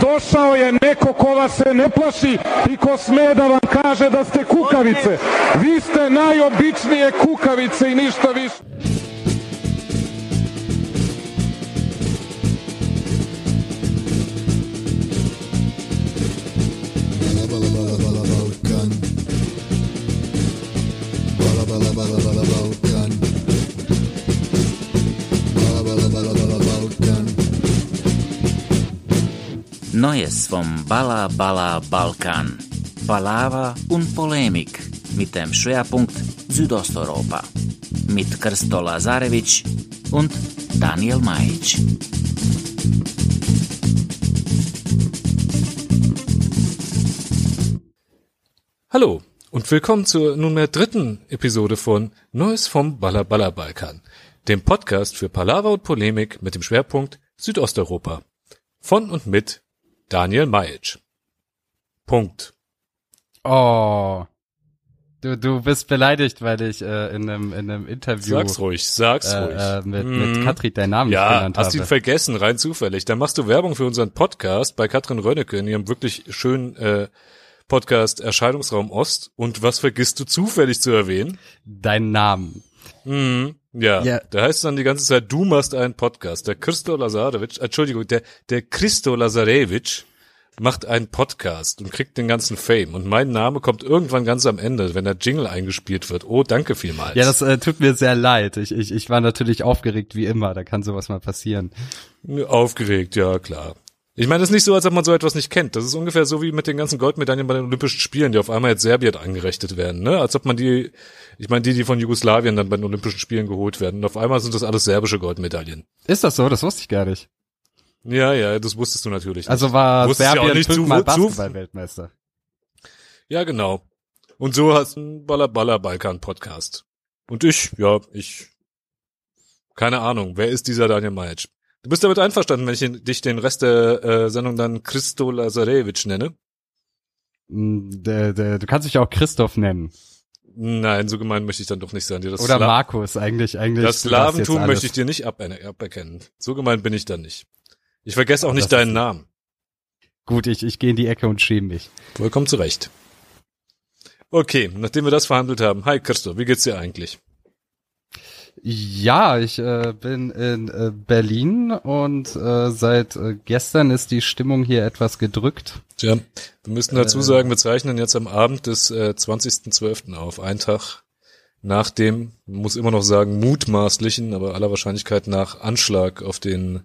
došao je neko ko vas se ne plaši i ko sme da vam kaže da ste kukavice. Vi ste najobičnije kukavice i ništa više. Neues vom Balla Balla Balkan. Palaver und Polemik mit dem Schwerpunkt Südosteuropa. Mit Krsto Lazarevic und Daniel Majic. Hallo und willkommen zur nunmehr dritten Episode von Neues vom Baller Baller Balkan, dem Podcast für Palaver und Polemik mit dem Schwerpunkt Südosteuropa. Von und mit Daniel Majic. Punkt. Oh. Du, du bist beleidigt, weil ich äh, in einem in einem Interview Sag's ruhig, sag's ruhig. äh, äh, mit, Mm. mit Katrin deinen Namen nicht Ja, genannt hast ihn vergessen, rein zufällig. Dann machst du Werbung für unseren Podcast bei Katrin Rönnecke in ihrem wirklich schönen äh, Podcast Erscheinungsraum Ost. Und was vergisst du zufällig zu erwähnen? Deinen Namen. Mhm. Ja, Ja. da heißt es dann die ganze Zeit, du machst einen Podcast. Der Christo Lazarevic, Entschuldigung, der, der Christo Lazarevich macht einen Podcast und kriegt den ganzen Fame. Und mein Name kommt irgendwann ganz am Ende, wenn der Jingle eingespielt wird. Oh, danke vielmals. Ja, das äh, tut mir sehr leid. Ich, ich, ich war natürlich aufgeregt wie immer. Da kann sowas mal passieren. Aufgeregt, ja, klar. Ich meine, es ist nicht so, als ob man so etwas nicht kennt. Das ist ungefähr so wie mit den ganzen Goldmedaillen bei den Olympischen Spielen, die auf einmal jetzt Serbien angerechnet werden, ne? Als ob man die, ich meine, die, die von Jugoslawien dann bei den Olympischen Spielen geholt werden. Und auf einmal sind das alles serbische Goldmedaillen. Ist das so? Das wusste ich gar nicht. Ja, ja, das wusstest du natürlich. Also nicht. war Wusstest ja Serbien nicht zu- fünfmal Basketball-Weltmeister. Ja, genau. Und so hast du ein Baller Baller Balkan Podcast. Und ich, ja, ich, keine Ahnung, wer ist dieser Daniel Majic? Du bist damit einverstanden, wenn ich dich den Rest der äh, Sendung dann Christo Lazarevich nenne? Mm, Der, der, du kannst dich auch Christoph nennen. Nein, so gemein möchte ich dann doch nicht sein. Dir das Oder Sla- Markus, eigentlich, eigentlich. Das Slaventum möchte ich dir nicht aber- aberkennen. So gemein bin ich dann nicht. Ich vergesse auch nicht deinen. Namen. Gut, ich, ich gehe in die Ecke und schäme mich. Vollkommen zu Recht. Okay, nachdem wir das verhandelt haben. Hi Christo, wie geht's dir eigentlich? Ja, ich äh, bin in äh, Berlin und äh, seit äh, gestern ist die Stimmung hier etwas gedrückt. Tja, wir müssten dazu Äh. sagen, wir zeichnen jetzt am Abend des äh, 20.12. auf, einen Tag nach dem, muss immer noch sagen, mutmaßlichen, aber aller Wahrscheinlichkeit nach Anschlag auf den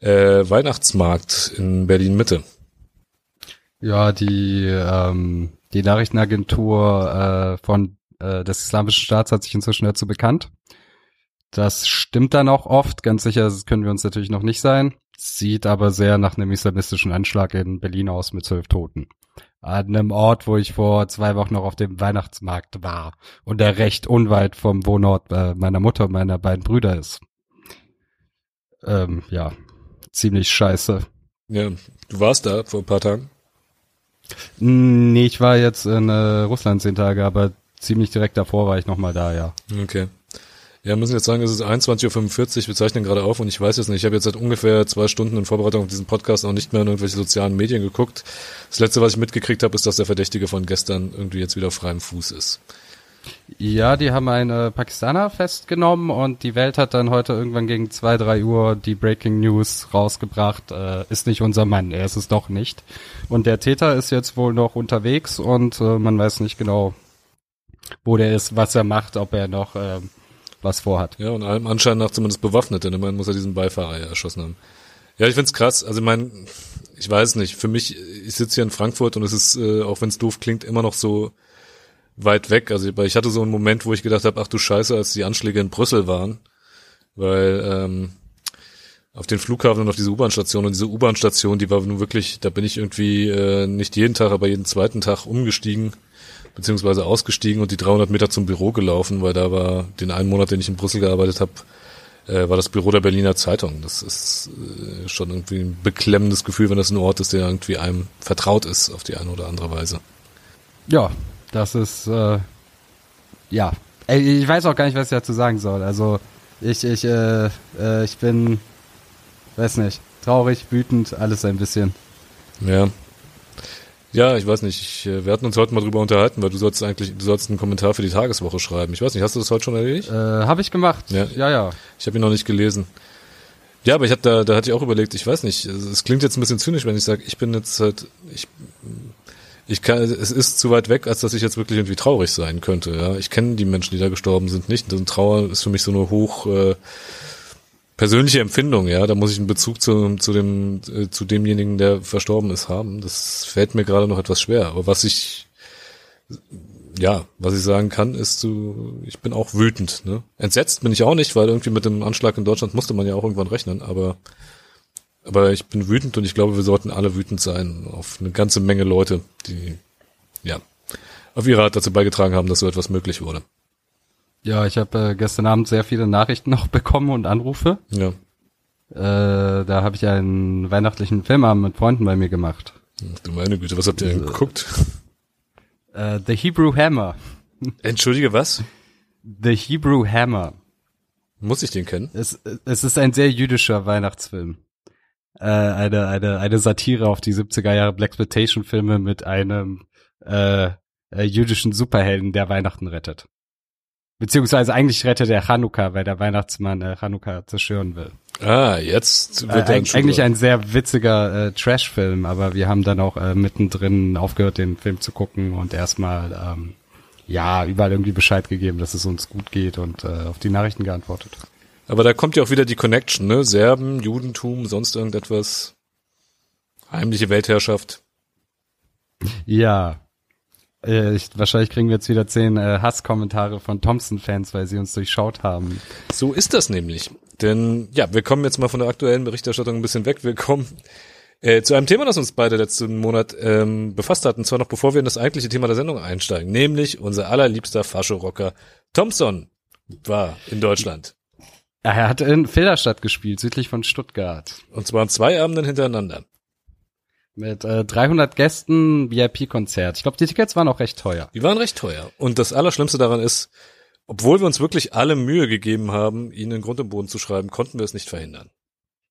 äh, Weihnachtsmarkt in Berlin-Mitte. Ja, die ähm, die Nachrichtenagentur äh, von äh, des Islamischen Staats hat sich inzwischen dazu bekannt. Das stimmt dann auch oft, ganz sicher können wir uns natürlich noch nicht sein. Sieht aber sehr nach einem islamistischen Anschlag in Berlin aus mit zwölf Toten. An einem Ort, wo ich vor zwei Wochen noch auf dem Weihnachtsmarkt war und der recht unweit vom Wohnort äh, meiner Mutter und meiner beiden Brüder ist. Ähm, ja, ziemlich scheiße. Ja, du warst da vor ein paar Tagen. Nee, ich war jetzt in äh, Russland zehn Tage, aber ziemlich direkt davor war ich nochmal da, ja. Okay. Ja, wir müssen jetzt sagen, es ist 21.45 Uhr, wir zeichnen gerade auf und ich weiß jetzt nicht, ich habe jetzt seit ungefähr zwei Stunden in Vorbereitung auf diesen Podcast auch nicht mehr in irgendwelche sozialen Medien geguckt. Das letzte, was ich mitgekriegt habe, ist, dass der Verdächtige von gestern irgendwie jetzt wieder auf freiem Fuß ist. Ja, die haben einen äh, Pakistaner festgenommen und die Welt hat dann heute irgendwann gegen zwei, drei Uhr die Breaking News rausgebracht. Äh, ist nicht unser Mann, er ist es doch nicht. Und der Täter ist jetzt wohl noch unterwegs und äh, man weiß nicht genau, wo der ist, was er macht, ob er noch äh, was vorhat. Ja, und allem Anschein nach zumindest bewaffnet, denn immerhin muss er diesen Beifahrer ja erschossen haben. Ja, ich find's krass. Also ich mein, ich weiß nicht, für mich, ich sitze hier in Frankfurt und es ist, äh, auch wenn es doof klingt, immer noch so weit weg. Also ich, ich hatte so einen Moment, wo ich gedacht habe, ach du Scheiße, als die Anschläge in Brüssel waren, weil ähm, auf den Flughafen und auf diese U-Bahn-Station und diese U-Bahn-Station, die war nun wirklich, da bin ich irgendwie äh, nicht jeden Tag, aber jeden zweiten Tag umgestiegen beziehungsweise ausgestiegen und die 300 Meter zum Büro gelaufen, weil da war den einen Monat, den ich in Brüssel gearbeitet habe, äh, war das Büro der Berliner Zeitung. Das ist äh, schon irgendwie ein beklemmendes Gefühl, wenn das ein Ort ist, der irgendwie einem vertraut ist auf die eine oder andere Weise. Ja, das ist, äh, ja. Ich weiß auch gar nicht, was ich dazu sagen soll. Also, ich, ich, äh, äh, ich bin, weiß nicht, traurig, wütend, alles ein bisschen. Ja. Ja, ich weiß nicht. Ich, äh, wir hatten uns heute mal drüber unterhalten, weil du sollst eigentlich, du sollst einen Kommentar für die Tageswoche schreiben. Ich weiß nicht, hast du das heute schon erledigt? Äh, habe ich gemacht. Ja. ja. ja. Ich habe ihn noch nicht gelesen. Ja, aber ich habe da, da hatte ich auch überlegt, ich weiß nicht, es es klingt jetzt ein bisschen zynisch, wenn ich sage, ich bin jetzt halt, ich, ich kann, es ist zu weit weg, als dass ich jetzt wirklich irgendwie traurig sein könnte. Ja, ich kenne die Menschen, die da gestorben sind, nicht. Und Trauer ist für mich so eine hoch äh, persönliche Empfindung. Ja, da muss ich einen Bezug zu, zu dem, äh, zu demjenigen, der verstorben ist, haben. Das fällt mir gerade noch etwas schwer. Aber was ich ja, was ich sagen kann, ist so, ich bin auch wütend. Ne? Entsetzt bin ich auch nicht, weil irgendwie mit dem Anschlag in Deutschland musste man ja auch irgendwann rechnen, aber aber ich bin wütend und ich glaube, wir sollten alle wütend sein auf eine ganze Menge Leute, die ja auf ihre Art dazu beigetragen haben, dass so etwas möglich wurde. Ja, ich habe äh, gestern Abend sehr viele Nachrichten noch bekommen und Anrufe. Ja, Äh, da habe ich einen weihnachtlichen Filmabend mit Freunden bei mir gemacht. du meine Güte, was habt ihr denn geguckt? Äh, The Hebrew Hammer. Entschuldige, was? The Hebrew Hammer. Muss ich den kennen? Es, es ist ein sehr jüdischer Weihnachtsfilm. Äh, eine, eine, eine Satire auf die 70er Jahre Blaxploitation-Filme mit einem äh, äh, jüdischen Superhelden, der Weihnachten rettet. Beziehungsweise eigentlich rettet er Chanukka, weil der Weihnachtsmann äh, Chanukka zerstören will. Ah, jetzt Äh, wird er eig- eigentlich ein sehr witziger äh, Trash-Film, aber wir haben dann auch äh, mittendrin aufgehört, den Film zu gucken und erstmal ähm, ja überall irgendwie Bescheid gegeben, dass es uns gut geht und äh, auf die Nachrichten geantwortet. Aber da kommt ja auch wieder die Connection, ne? Serben, Judentum, sonst irgendetwas. Heimliche Weltherrschaft. Ja. Äh, ich, wahrscheinlich kriegen wir jetzt wieder zehn äh, Hasskommentare von Thompson-Fans, weil sie uns durchschaut haben. So ist das nämlich. Denn ja, wir kommen jetzt mal von der aktuellen Berichterstattung ein bisschen weg. Wir kommen äh, zu einem Thema, das uns beide letzten Monat ähm, befasst hat, und zwar noch bevor wir in das eigentliche Thema der Sendung einsteigen, nämlich unser allerliebster Fascho-Rocker Thompson war in Deutschland. Er hat in Filderstadt gespielt, südlich von Stuttgart. Und zwar an zwei Abenden hintereinander. Mit äh, 300 Gästen, VIP-Konzert. Ich glaube, die Tickets waren auch recht teuer. Die waren recht teuer. Und das Allerschlimmste daran ist, obwohl wir uns wirklich alle Mühe gegeben haben, ihnen in Grund und Boden zu schreiben, konnten wir es nicht verhindern.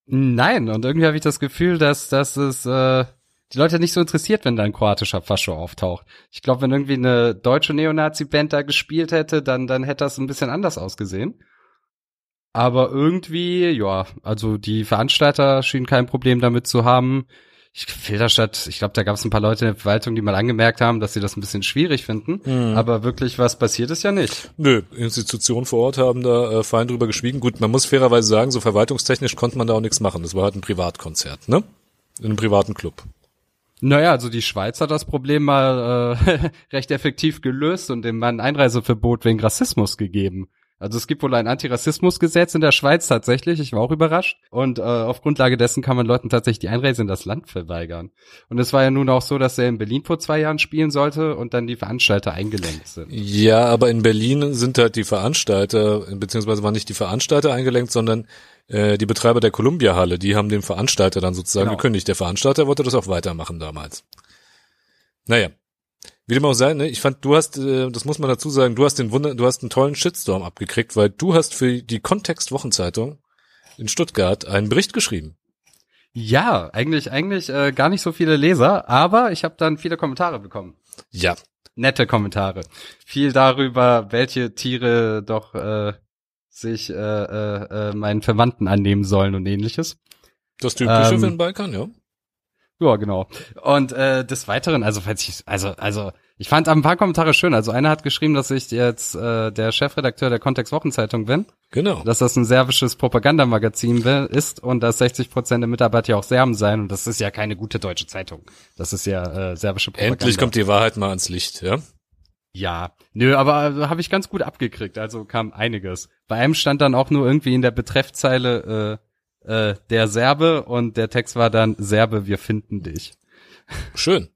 Nein, und irgendwie habe ich das Gefühl, dass, dass es äh, die Leute nicht so interessiert, wenn da ein kroatischer Fascho auftaucht. Ich glaube, wenn irgendwie eine deutsche Neonazi-Band da gespielt hätte, dann, dann hätte das ein bisschen anders ausgesehen. Aber irgendwie, ja, also die Veranstalter schienen kein Problem damit zu haben. Ich Filderstadt, ich glaube, da gab es ein paar Leute in der Verwaltung, die mal angemerkt haben, dass sie das ein bisschen schwierig finden. Aber wirklich was passiert ist ja nicht. Nö, Institutionen vor Ort haben da äh, fein drüber geschwiegen. Gut, man muss fairerweise sagen, so verwaltungstechnisch konnte man da auch nichts machen. Das war halt ein Privatkonzert, ne? In einem privaten Club. Naja, also die Schweiz hat das Problem mal äh, recht effektiv gelöst und dem Mann Einreiseverbot wegen Rassismus gegeben. Also es gibt wohl ein Antirassismusgesetz in der Schweiz tatsächlich, ich war auch überrascht. Und äh, auf Grundlage dessen kann man Leuten tatsächlich die Einreise in das Land verweigern. Und es war ja nun auch so, dass er in Berlin vor zwei Jahren spielen sollte und dann die Veranstalter eingelenkt sind. Ja, aber in Berlin sind halt die Veranstalter, beziehungsweise waren nicht die Veranstalter eingelenkt, sondern äh, die Betreiber der Columbia-Halle, die haben dem Veranstalter dann sozusagen Genau. gekündigt. Der Veranstalter wollte das auch weitermachen damals. Naja. Wie dem auch sei, ne? Ich fand, du hast, äh, das muss man dazu sagen, du hast den Wunder, du hast einen tollen Shitstorm abgekriegt, weil du hast für die Kontext-Wochenzeitung in Stuttgart einen Bericht geschrieben. Ja, eigentlich, eigentlich äh, gar nicht so viele Leser, aber ich habe dann viele Kommentare bekommen. Ja. nette Kommentare. Viel darüber, welche Tiere doch äh, sich äh, äh, äh, meinen Verwandten annehmen sollen und ähnliches. Das typische Ähm, für den Balkan, ja. Ja, genau. Und äh, des Weiteren, also falls ich, also also ich fand ein paar Kommentare schön. Also einer hat geschrieben, dass ich jetzt äh, der Chefredakteur der Kontext Wochenzeitung bin, Genau. dass das ein serbisches Propagandamagazin ist und dass 60 Prozent der Mitarbeiter ja auch Serben seien und das ist ja keine gute deutsche Zeitung. Das ist ja äh, serbische Propaganda. Endlich kommt die Wahrheit mal ans Licht, ja. Ja, nö, aber äh, habe ich ganz gut abgekriegt, also kam einiges. Bei einem stand dann auch nur irgendwie in der Betreffzeile äh, äh, der Serbe und der Text war dann Serbe, wir finden dich. Schön.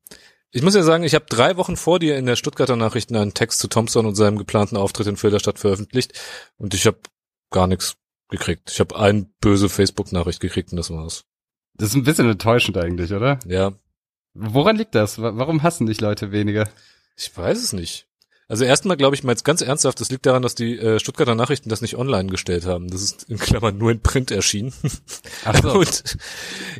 Ich muss ja sagen, ich habe drei Wochen vor dir in der Stuttgarter Nachrichten einen Text zu Thompson und seinem geplanten Auftritt in Filderstadt veröffentlicht und ich habe gar nichts gekriegt. Ich habe eine böse Facebook-Nachricht gekriegt und das war's. Das ist ein bisschen enttäuschend eigentlich, oder? Ja, Woran liegt das? Wa- Warum hassen dich Leute weniger? ich weiß es nicht. Also erstmal glaube ich mal jetzt ganz ernsthaft, das liegt daran, dass die äh, Stuttgarter Nachrichten das nicht online gestellt haben. Das ist in Klammern nur in Print erschienen. Ach so. Und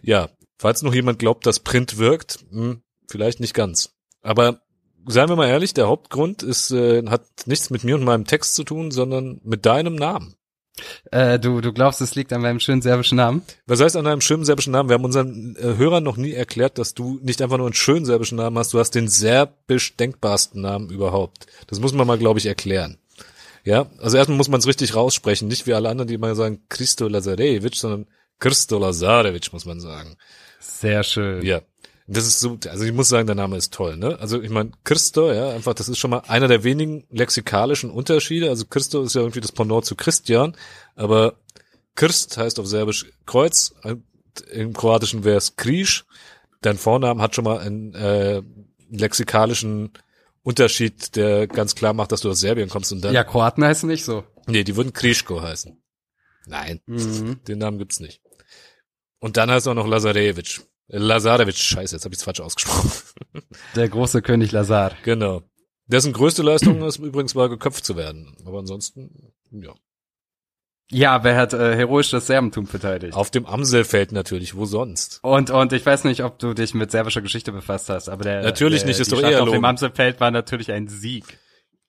ja, Falls noch jemand glaubt, dass Print wirkt, hm, vielleicht nicht ganz. Aber seien wir mal ehrlich, der Hauptgrund ist, äh, hat nichts mit mir und meinem Text zu tun, sondern mit deinem Namen. Äh, du, du glaubst, es liegt an meinem schönen serbischen Namen? Was heißt an deinem schönen serbischen Namen? Wir haben unseren äh, Hörern noch nie erklärt, dass du nicht einfach nur einen schönen serbischen Namen hast, du hast den serbisch denkbarsten Namen überhaupt. Das muss man mal, glaube ich, erklären. Ja, also erstmal muss man es richtig raussprechen, nicht wie alle anderen, die immer sagen Christo Lazarevic, sondern Christo Lazarevic, muss man sagen. Sehr schön. Ja. Das ist so, also ich muss sagen, der Name ist toll, ne? Also ich meine, Christo, ja, einfach, das ist schon mal einer der wenigen lexikalischen Unterschiede. Also Christo ist ja irgendwie das Pendant zu Christian, aber Christ heißt auf Serbisch Kreuz, im Kroatischen wäre es Krisch. Dein Vornamen hat schon mal einen äh, lexikalischen Unterschied, der ganz klar macht, dass du aus Serbien kommst und dann. Ja, Kroaten heißen nicht so. Nee, die würden Krischko heißen. Nein, Mhm. den Namen gibt's nicht. Und dann heißt er auch noch Lazarevic. Lazarevic, scheiße, jetzt habe ich falsch ausgesprochen. Der große König Lazar. genau. Dessen größte Leistung ist übrigens war, geköpft zu werden. Aber ansonsten, ja. Ja, wer hat äh, heroisch das Serbentum verteidigt? Auf dem Amselfeld natürlich, wo sonst? Und, und ich weiß nicht, ob du dich mit serbischer Geschichte befasst hast, aber der, Natürlich der, nicht, ist doch eher auf dem. Amselfeld war natürlich ein Sieg.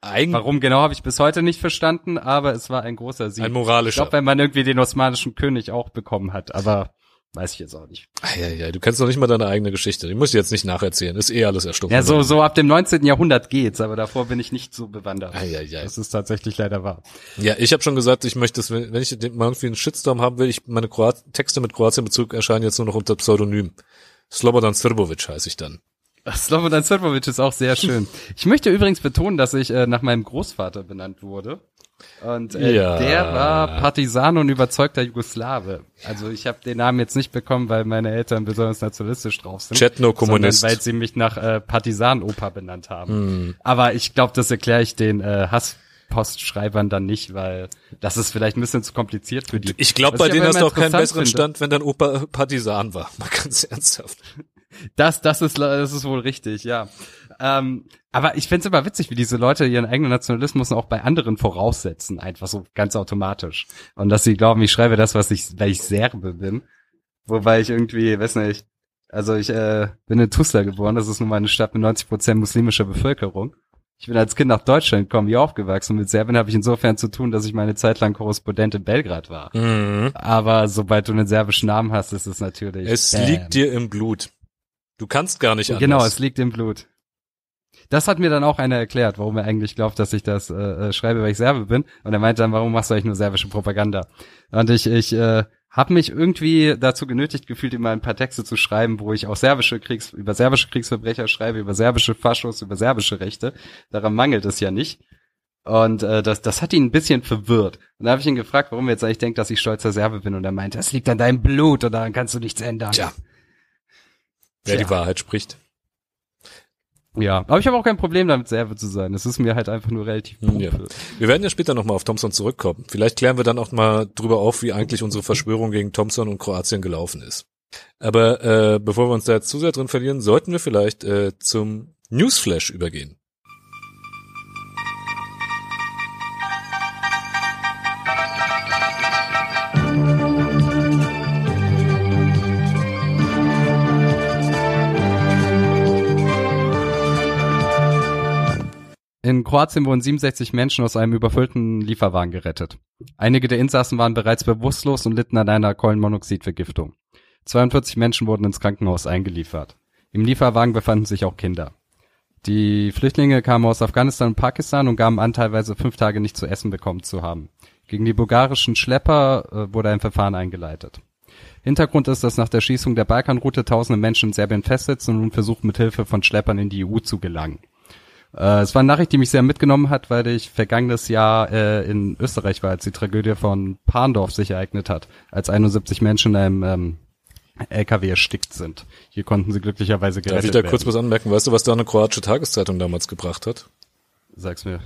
Eigentlich Warum genau habe ich bis heute nicht verstanden, aber es war ein großer Sieg. ein ich moralischer. glaube, wenn man irgendwie den osmanischen König auch bekommen hat, aber weiß ich jetzt auch nicht. Ah, ja, ja, du kennst noch nicht mal deine eigene Geschichte. Die muss ich jetzt nicht nacherzählen. Ist eh alles erstunken. Ja, so, so ab dem 19. Jahrhundert geht's, aber davor bin ich nicht so bewandert. Ah, ja, ja. Das ist tatsächlich leider wahr. Ja, ich habe schon gesagt, ich möchte, dass, wenn ich mal irgendwie einen Shitstorm haben will, ich meine Kroat Texte mit Kroatien-Bezug erscheinen jetzt nur noch unter Pseudonym. Slobodan Srbovic heiße ich dann. Slobodan Srbovic ist auch sehr schön. Ich möchte übrigens betonen, dass ich äh, nach meinem Großvater benannt wurde. Und äh, Ja. der war Partisan und überzeugter Jugoslawe. Also ich habe den Namen jetzt nicht bekommen, weil meine Eltern besonders nationalistisch drauf sind. Chetno-Kommunist. Weil sie mich nach äh, Partisan-Opa benannt haben. Hm. Aber ich glaube, das erkläre ich den äh, Hasspostschreibern dann nicht, weil das ist vielleicht ein bisschen zu kompliziert für die. Ich glaube, bei denen hast du auch keinen besseren finde. Stand, wenn dein Opa Partisan war. Mal ganz ernsthaft. Das, das ist, das ist wohl richtig, ja. Ähm, aber ich find's immer witzig, wie diese Leute ihren eigenen Nationalismus auch bei anderen voraussetzen, einfach so ganz automatisch. Und dass sie glauben, ich schreibe das, was ich, weil ich Serbe bin. Wobei ich irgendwie, weiß nicht, also ich äh, bin in Tuzla geboren, das ist nun mal eine Stadt mit 90 Prozent muslimischer Bevölkerung. Ich bin als Kind nach Deutschland gekommen, hier aufgewachsen. Mit Serbien habe ich insofern zu tun, dass ich meine Zeit lang Korrespondent in Belgrad war. Mhm. Aber sobald du einen serbischen Namen hast, ist es natürlich. Es bam. liegt dir im Blut. Du kannst gar nicht anders. Genau, es liegt im Blut. Das hat mir dann auch einer erklärt, warum er eigentlich glaubt, dass ich das äh, äh, schreibe, weil ich Serbe bin. Und er meinte dann, warum machst du eigentlich nur serbische Propaganda? Und ich, ich äh, habe mich irgendwie dazu genötigt gefühlt, immer ein paar Texte zu schreiben, wo ich auch serbische Kriegs über serbische Kriegsverbrecher schreibe, über serbische Faschos, über serbische Rechte. Daran mangelt es ja nicht. Und äh, das, das hat ihn ein bisschen verwirrt. Und da habe ich ihn gefragt, warum er jetzt eigentlich denkt, dass ich stolzer Serbe bin. Und er meinte, das liegt an deinem Blut und daran kannst du nichts ändern. Tja. Wer Tja. die Wahrheit spricht. Ja, aber ich habe auch kein Problem damit, Serbe zu sein. Es ist mir halt einfach nur relativ pumpe. Ja. Wir werden ja später nochmal auf Thompson zurückkommen. Vielleicht klären wir dann auch mal drüber auf, wie eigentlich unsere Verschwörung gegen Thompson und Kroatien gelaufen ist. Aber äh, bevor wir uns da zu sehr drin verlieren, sollten wir vielleicht äh, zum Newsflash übergehen. In Kroatien wurden 67 Menschen aus einem überfüllten Lieferwagen gerettet. Einige der Insassen waren bereits bewusstlos und litten an einer Kohlenmonoxidvergiftung. 42 Menschen wurden ins Krankenhaus eingeliefert. Im Lieferwagen befanden sich auch Kinder. Die Flüchtlinge kamen aus Afghanistan und Pakistan und gaben an, teilweise fünf Tage nicht zu essen bekommen zu haben. Gegen die bulgarischen Schlepper äh, wurde ein Verfahren eingeleitet. Hintergrund ist, dass nach der Schließung der Balkanroute tausende Menschen in Serbien festsitzen und nun versuchen, mit Hilfe von Schleppern in die EU zu gelangen. Äh, es war eine Nachricht, die mich sehr mitgenommen hat, weil ich vergangenes Jahr äh, in Österreich war, als die Tragödie von Parndorf sich ereignet hat, als 71 Menschen in einem ähm, LKW erstickt sind. Hier konnten sie glücklicherweise gerettet Darf ich da werden. kurz was anmerken? Weißt du, was da eine kroatische Tageszeitung damals gebracht hat? Sag's mir.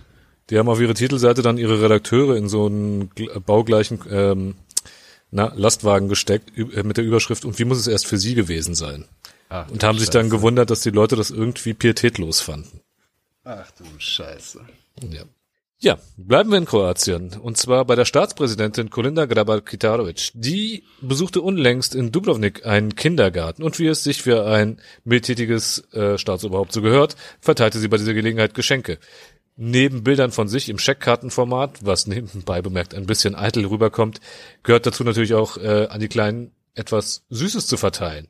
Die haben auf ihre Titelseite dann ihre Redakteure in so einen gl- baugleichen ähm, na, Lastwagen gesteckt äh, mit der Überschrift und wie muss es erst für sie gewesen sein? Ach, Und haben sich dann gewundert, dass die Leute das irgendwie pietätlos fanden. Ach du Scheiße. Ja. Ja, bleiben wir in Kroatien. Und zwar bei der Staatspräsidentin Kolinda Grabar-Kitarovic. Die besuchte unlängst in Dubrovnik einen Kindergarten. Und wie es sich für ein mildtätiges äh, Staatsoberhaupt so gehört, verteilte sie bei dieser Gelegenheit Geschenke. Neben Bildern von sich im Scheckkartenformat, was nebenbei bemerkt ein bisschen eitel rüberkommt, gehört dazu natürlich auch äh, an die Kleinen etwas Süßes zu verteilen.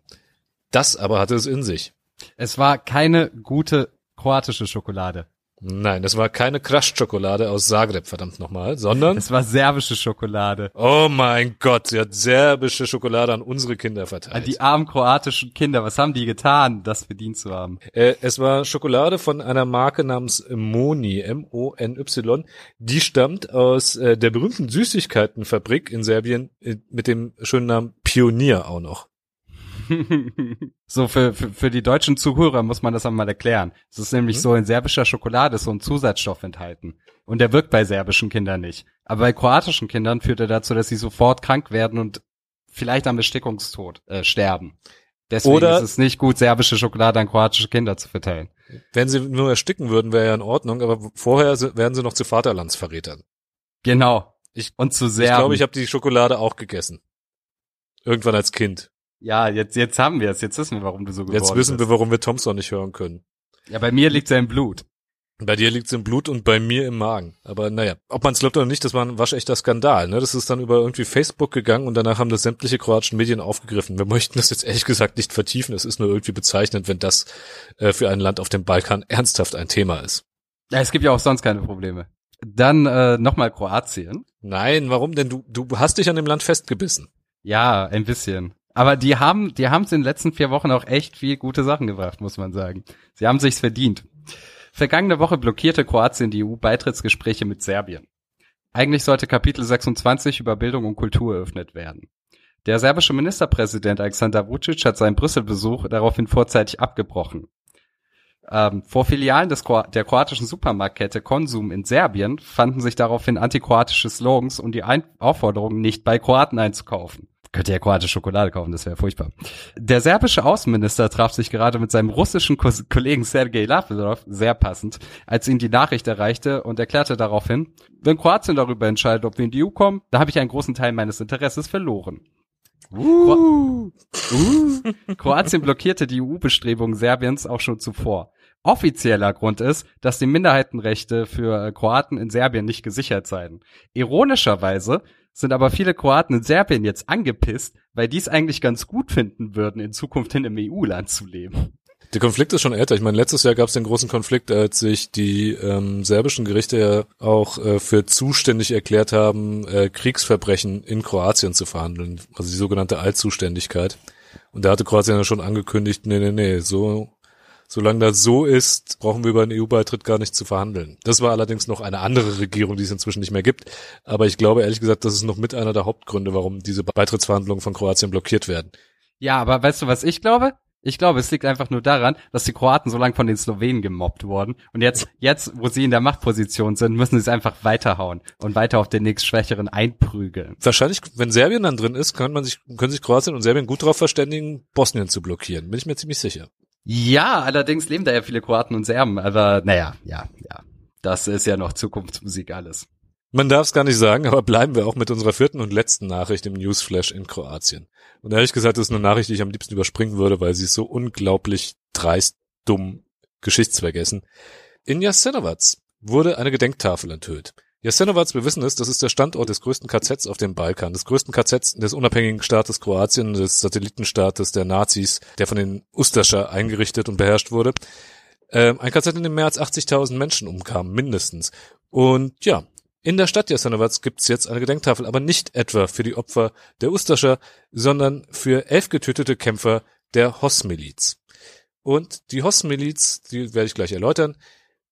Das aber hatte es in sich. Es war keine gute kroatische Schokolade. Nein, das war keine Crush-Schokolade aus Zagreb, verdammt nochmal, sondern, Es war serbische Schokolade. oh mein Gott, sie hat serbische Schokolade an unsere Kinder An verteilt. die armen kroatischen Kinder, was haben die getan, das verdient zu haben? Äh, es war Schokolade von einer Marke namens Moni, M-O-N-Y. Die stammt aus äh, der berühmten Süßigkeitenfabrik in Serbien äh, mit dem schönen Namen Pionier auch noch. So, für, für, für die deutschen Zuhörer muss man das einmal erklären. Es ist nämlich Mhm. so, in serbischer Schokolade ist so ein Zusatzstoff enthalten. Und der wirkt bei serbischen Kindern nicht. Aber bei kroatischen Kindern führt er dazu, dass sie sofort krank werden und vielleicht am Bestickungstod äh, sterben. Deswegen Oder- ist es nicht gut, serbische Schokolade an kroatische Kinder zu verteilen. Wenn sie nur ersticken würden, wäre ja in Ordnung, aber vorher werden sie noch zu Vaterlandsverrätern. Genau. Ich- und zu Ich Serben. glaube, ich habe die Schokolade auch gegessen. Irgendwann als Kind. Ja, jetzt, jetzt haben wir es. Jetzt wissen wir, warum du so geworden Jetzt wissen bist. wir, warum wir Thompson nicht hören können. Ja, bei mir liegt es ja im Blut. Bei dir liegt's im Blut und bei mir im Magen. Aber naja, ob man es glaubt oder nicht, das war ein waschechter Skandal. Ne? Das ist dann über irgendwie Facebook gegangen und danach haben das sämtliche kroatischen Medien aufgegriffen. Wir möchten das jetzt ehrlich gesagt nicht vertiefen. Es ist nur irgendwie bezeichnend, wenn das äh, für ein Land auf dem Balkan ernsthaft ein Thema ist. Ja, es gibt ja auch sonst keine Probleme. Dann äh, nochmal Kroatien. Nein, warum denn? Du, du hast dich an dem Land festgebissen. Ja, ein bisschen. Aber die haben, die haben es in den letzten vier Wochen auch echt viel gute Sachen gebracht, muss man sagen. Sie haben sich's verdient. Vergangene Woche blockierte Kroatien die EU-Beitrittsgespräche mit Serbien. Eigentlich sollte Kapitel 26 über Bildung und Kultur eröffnet werden. Der serbische Ministerpräsident Alexander Vucic hat seinen Brüsselbesuch daraufhin vorzeitig abgebrochen. Ähm, vor Filialen des Kroa der kroatischen Supermarktkette Konsum in Serbien fanden sich daraufhin antikroatische Slogans und die Ein Aufforderung, nicht bei Kroaten einzukaufen. Könnte ja kroatische Schokolade kaufen, das wäre furchtbar. Der serbische Außenminister traf sich gerade mit seinem russischen Ko Kollegen Sergei Lavrov, sehr passend, als ihn die Nachricht erreichte und erklärte daraufhin, wenn Kroatien darüber entscheidet, ob wir in die EU kommen, da habe ich einen großen Teil meines Interesses verloren. Kro uh. Kroatien blockierte die EU-Bestrebungen Serbiens auch schon zuvor. Offizieller Grund ist, dass die Minderheitenrechte für äh, Kroaten in Serbien nicht gesichert seien. Ironischerweise sind aber viele Kroaten in Serbien jetzt angepisst, weil die es eigentlich ganz gut finden würden, in Zukunft in einem EU-Land zu leben. Der Konflikt ist schon älter. Ich meine, letztes Jahr gab es den großen Konflikt, als sich die ähm, serbischen Gerichte ja auch äh, für zuständig erklärt haben, äh, Kriegsverbrechen in Kroatien zu verhandeln, also die sogenannte Allzuständigkeit. Und da hatte Kroatien ja schon angekündigt, nee, nee, nee, so, solange das so ist, brauchen wir über den EU-Beitritt gar nicht zu verhandeln. Das war allerdings noch eine andere Regierung, die es inzwischen nicht mehr gibt. Aber ich glaube ehrlich gesagt, das ist noch mit einer der Hauptgründe, warum diese Beitrittsverhandlungen von Kroatien blockiert werden. Ja, aber weißt du, was ich glaube? Ich glaube, es liegt einfach nur daran, dass die Kroaten so lange von den Slowenen gemobbt wurden. Und jetzt, jetzt, wo sie in der Machtposition sind, müssen sie es einfach weiterhauen und weiter auf den nächstschwächeren einprügeln. Wahrscheinlich, wenn Serbien dann drin ist, kann man sich, können sich Kroatien und Serbien gut darauf verständigen, Bosnien zu blockieren. Bin ich mir ziemlich sicher. Ja, allerdings leben da ja viele Kroaten und Serben. Aber naja, ja, ja. Das ist ja noch Zukunftsmusik alles. Man darf es gar nicht sagen, aber bleiben wir auch mit unserer vierten und letzten Nachricht im Newsflash in Kroatien. Und ehrlich gesagt, das ist eine Nachricht, die ich am liebsten überspringen würde, weil sie ist so unglaublich dreist, dumm, geschichtsvergessen. In Jasenovac wurde eine Gedenktafel enthüllt. Jasenovac, wir wissen es, das ist der Standort des größten KZs auf dem Balkan, des größten KZs des unabhängigen Staates Kroatien, des Satellitenstaates der Nazis, der von den Ustascha eingerichtet und beherrscht wurde. Ähm, ein KZ, in dem mehr als 80.000 Menschen umkamen, mindestens. Und ja, in der Stadt Jasenovac gibt's jetzt eine Gedenktafel, aber nicht etwa für die Opfer der Ustascha, sondern für elf getötete Kämpfer der Hoss-Miliz. Und die Hoss-Miliz, die werde ich gleich erläutern,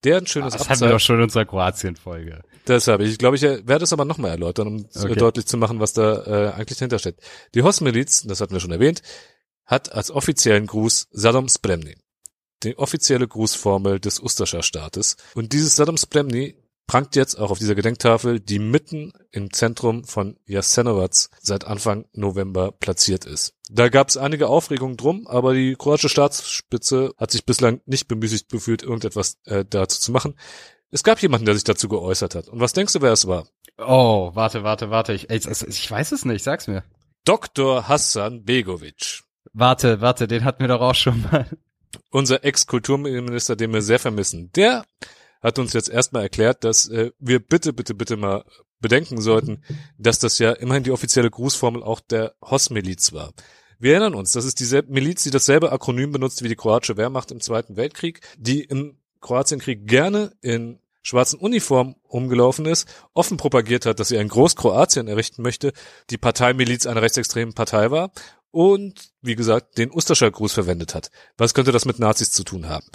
deren schönes Das hatten wir Abzeichen. doch schon in unserer Kroatien-Folge. Deshalb, ich glaube, ich äh, werde es aber nochmal erläutern, um äh, Okay. deutlich zu machen, was da äh, eigentlich dahinter steht. Die Hoss-Miliz, das hatten wir schon erwähnt, hat als offiziellen Gruß Saddam Spremni. Die offizielle Grußformel des Ustascher Staates. Und dieses Saddam Spremni prangt jetzt auch auf dieser Gedenktafel, die mitten im Zentrum von Jasenovac seit Anfang November platziert ist. Da gab es einige Aufregungen drum, aber die kroatische Staatsspitze hat sich bislang nicht bemüßigt gefühlt, irgendetwas äh, dazu zu machen. Es gab jemanden, der sich dazu geäußert hat. Und was denkst du, wer es war? Oh, warte, warte, warte. Ich, ich, ich weiß es nicht, sag's mir. Dr. Hassan Begovic. Warte, warte, den hatten wir doch auch schon mal. Unser Ex-Kulturminister, den wir sehr vermissen. Der hat uns jetzt erstmal erklärt, dass äh, wir bitte, bitte, bitte mal bedenken sollten, dass das ja immerhin die offizielle Grußformel auch der Hoss-Miliz war. Wir erinnern uns, das ist dieselbe Miliz, die dasselbe Akronym benutzt wie die kroatische Wehrmacht im Zweiten Weltkrieg, die im Kroatienkrieg gerne in schwarzen Uniform umgelaufen ist, offen propagiert hat, dass sie ein Großkroatien errichten möchte, die Parteimiliz einer rechtsextremen Partei war und, wie gesagt, den Ustascher Gruß verwendet hat. Was könnte das mit Nazis zu tun haben?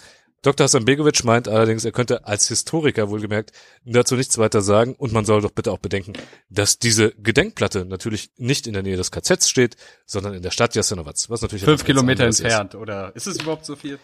Dr. Hassan Begovic meint allerdings, er könnte als Historiker wohlgemerkt dazu nichts weiter sagen und man soll doch bitte auch bedenken, dass diese Gedenkplatte natürlich nicht in der Nähe des KZs steht, sondern in der Stadt Jasenovac, was natürlich Fünf Kilometer entfernt, oder? Ist es überhaupt so viel? Ist.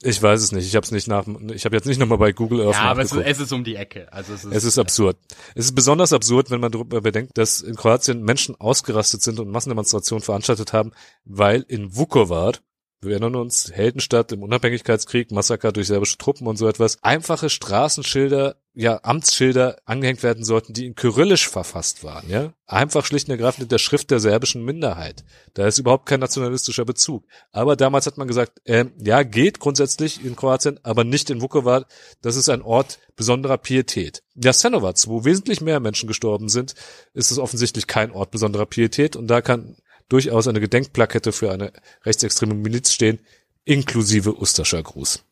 Ich weiß es nicht. Ich habe es nicht nach. Ich habe jetzt nicht nochmal bei Google Earth Ja, aber es ist, es ist um die Ecke. Also es ist, Es ist absurd. Es ist besonders absurd, wenn man darüber bedenkt, dass in Kroatien Menschen ausgerastet sind und Massendemonstrationen veranstaltet haben, weil in Vukovar, wir erinnern uns, Heldenstadt im Unabhängigkeitskrieg, Massaker durch serbische Truppen und so etwas, einfache Straßenschilder, ja, Amtsschilder angehängt werden sollten, die in Kyrillisch verfasst waren, ja. Einfach schlicht und ergreifend in der Schrift der serbischen Minderheit. Da ist überhaupt kein nationalistischer Bezug. Aber damals hat man gesagt, ähm, ja, geht grundsätzlich in Kroatien, aber nicht in Vukovar. Das ist ein Ort besonderer Pietät. Jasenovac, wo wesentlich mehr Menschen gestorben sind, ist es offensichtlich kein Ort besonderer Pietät und da kann durchaus eine Gedenkplakette für eine rechtsextreme Miliz stehen, inklusive Ustascher Gruß.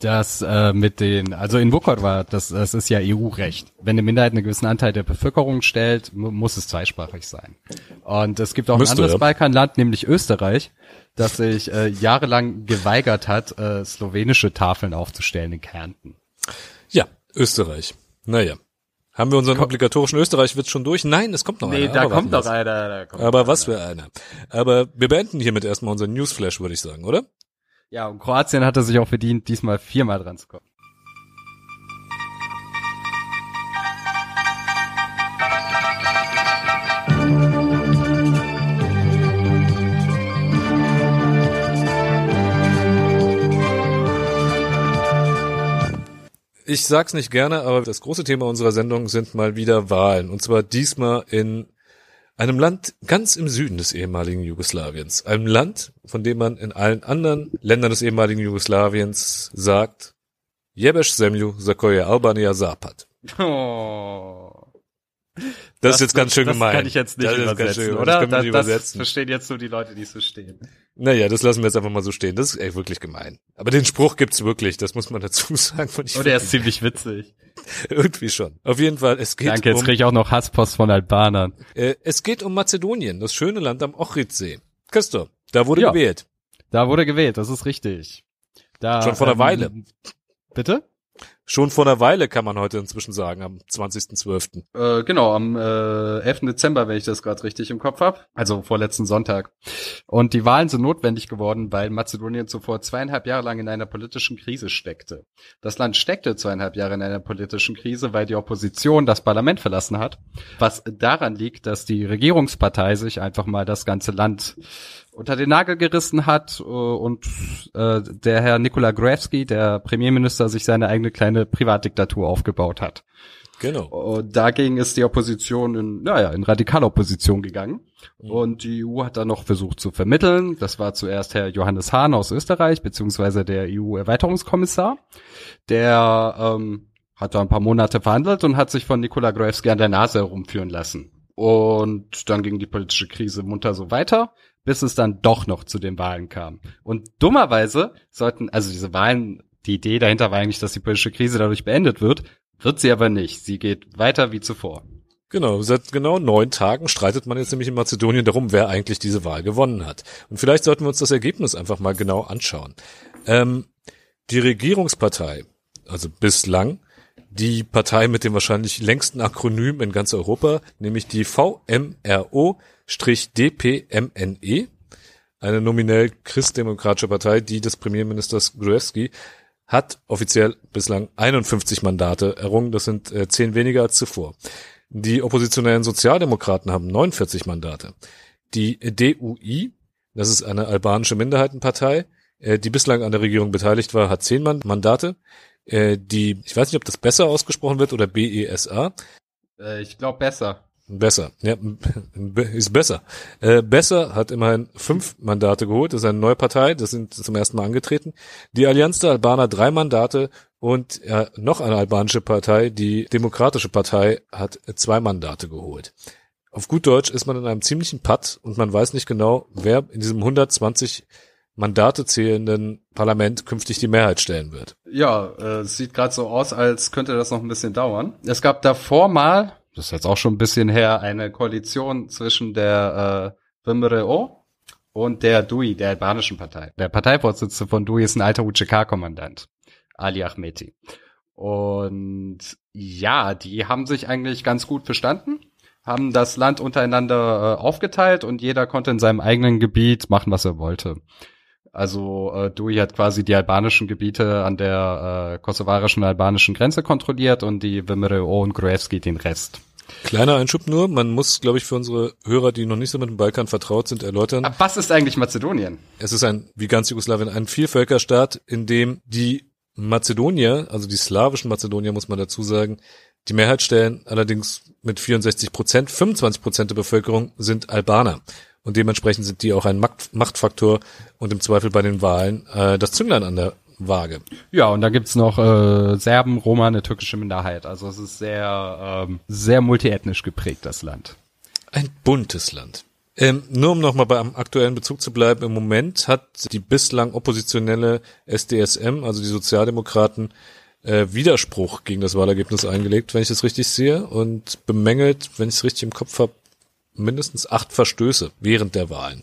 das äh, mit den, also in Vukovar, das, das ist ja EU-Recht. Wenn eine Minderheit einen gewissen Anteil der Bevölkerung stellt, mu muss es zweisprachig sein. Und es gibt auch Müsste, ein anderes ja. Balkanland, nämlich Österreich, das sich äh, jahrelang geweigert hat, äh, slowenische Tafeln aufzustellen in Kärnten. Ja, Österreich. Naja. Haben wir unseren obligatorischen Österreich-Witz schon durch? Nein, es kommt noch einer. aber wir. einer. Da kommt Aber noch was einer. für einer. Aber wir beenden hiermit erstmal unseren Newsflash, würde ich sagen, oder? Ja, und Kroatien hatte sich auch verdient, diesmal viermal dran zu kommen. Ich sag's nicht gerne, aber das große Thema unserer Sendung sind mal wieder Wahlen. Und zwar diesmal in einem Land ganz im Süden des ehemaligen Jugoslawiens. Einem Land, von dem man in allen anderen Ländern des ehemaligen Jugoslawiens sagt, Jebeš zemlju za je Albanija zapad. Oh. Das, ist jetzt ganz schön das gemein. kann ich jetzt nicht das übersetzen, schön, oder? Das das, nicht das übersetzen. verstehen jetzt nur die Leute, die es verstehen. Naja, das lassen wir jetzt einfach mal so stehen. Das ist echt wirklich gemein. Aber den Spruch gibt's wirklich, das muss man dazu sagen. Und ich Und er find ist ziemlich witzig. irgendwie schon. Auf jeden Fall, es geht Danke, jetzt um krieg ich auch noch Hasspost von Albanern. Äh, es geht um Mazedonien, das schöne Land am Ochridsee. Christoph, da wurde Ja. gewählt. Da wurde gewählt, das ist richtig. Da, Schon vor einer Weile. Bitte? Schon vor einer Weile kann man heute inzwischen sagen, am 20.12. Äh, genau, am äh, 11. Dezember, wenn ich das gerade richtig im Kopf habe. Also vorletzten Sonntag. Und die Wahlen sind notwendig geworden, weil Mazedonien zuvor zweieinhalb Jahre lang in einer politischen Krise steckte. Das Land steckte zweieinhalb Jahre in einer politischen Krise, weil die Opposition das Parlament verlassen hat. Was daran liegt, dass die Regierungspartei sich einfach mal das ganze Land unter den Nagel gerissen hat äh, und äh, der Herr Nikola Gruevski, der Premierminister, sich seine eigene kleine Privatdiktatur aufgebaut hat. Genau. Und dagegen ist die Opposition in, naja, in Radikalopposition gegangen. Und die EU hat dann noch versucht zu vermitteln. Das war zuerst Herr Johannes Hahn aus Österreich, beziehungsweise der EU-Erweiterungskommissar. Der ähm, hat da ein paar Monate verhandelt und hat sich von Nikola Gruevski an der Nase herumführen lassen. Und dann ging die politische Krise munter so weiter, bis es dann doch noch zu den Wahlen kam. Und dummerweise sollten, also diese Wahlen, die Idee dahinter war eigentlich, dass die politische Krise dadurch beendet wird, wird sie aber nicht. Sie geht weiter wie zuvor. Genau, seit genau neun Tagen streitet man jetzt nämlich in Mazedonien darum, wer eigentlich diese Wahl gewonnen hat. Und vielleicht sollten wir uns das Ergebnis einfach mal genau anschauen. Ähm, die Regierungspartei, also bislang, die Partei mit dem wahrscheinlich längsten Akronym in ganz Europa, nämlich die VMRO-DPMNE, eine nominell christdemokratische Partei, die des Premierministers Gruevski, hat offiziell bislang 51 Mandate errungen. Das sind äh, zehn weniger als zuvor. Die oppositionellen Sozialdemokraten haben 49 Mandate. Die DUI, das ist eine albanische Minderheitenpartei, äh, die bislang an der Regierung beteiligt war, hat zehn Man- Mandate. äh, die, ich weiß nicht, ob das besser ausgesprochen wird oder BESA. Äh, ich glaube besser. Besser, ja, ist besser. Äh, Besser hat immerhin fünf Mandate geholt, das ist eine neue Partei, das sind zum ersten Mal angetreten. Die Allianz der Albaner drei Mandate und äh, noch eine albanische Partei, die Demokratische Partei, hat zwei Mandate geholt. Auf gut Deutsch ist man in einem ziemlichen Patt und man weiß nicht genau, wer in diesem 120 Mandate zählenden Parlament künftig die Mehrheit stellen wird. Ja, äh, es sieht gerade so aus, als könnte das noch ein bisschen dauern. Es gab davor mal, das ist jetzt auch schon ein bisschen her, eine Koalition zwischen der äh, Vimreo und der DUI, der albanischen Partei. Der Parteivorsitzende von DUI ist ein alter UCK-Kommandant, Ali Ahmeti. Und ja, die haben sich eigentlich ganz gut verstanden, haben das Land untereinander äh, aufgeteilt und jeder konnte in seinem eigenen Gebiet machen, was er wollte. Also äh, Dui hat quasi die albanischen Gebiete an der äh, kosovarischen albanischen Grenze kontrolliert und die Vimreo und Gruevski den Rest. Kleiner Einschub nur, man muss, glaube ich, für unsere Hörer, die noch nicht so mit dem Balkan vertraut sind, erläutern. Aber was ist eigentlich Mazedonien? Es ist ein, wie ganz Jugoslawien, ein Vielvölkerstaat, in dem die Mazedonier, also die slawischen Mazedonier, muss man dazu sagen, die Mehrheit stellen, allerdings mit 64 Prozent, 25 Prozent der Bevölkerung sind Albaner. Und dementsprechend sind die auch ein Macht Machtfaktor und im Zweifel bei den Wahlen äh, das Zünglein an der Waage. Ja, und da gibt's noch äh, Serben, Roma, eine türkische Minderheit. Also es ist sehr, ähm, sehr multiethnisch geprägt, das Land. Ein buntes Land. Ähm, nur um nochmal beim aktuellen Bezug zu bleiben, im Moment hat die bislang oppositionelle SDSM, also die Sozialdemokraten, äh, Widerspruch gegen das Wahlergebnis eingelegt, wenn ich das richtig sehe, und bemängelt, wenn ich es richtig im Kopf habe, mindestens acht Verstöße während der Wahlen.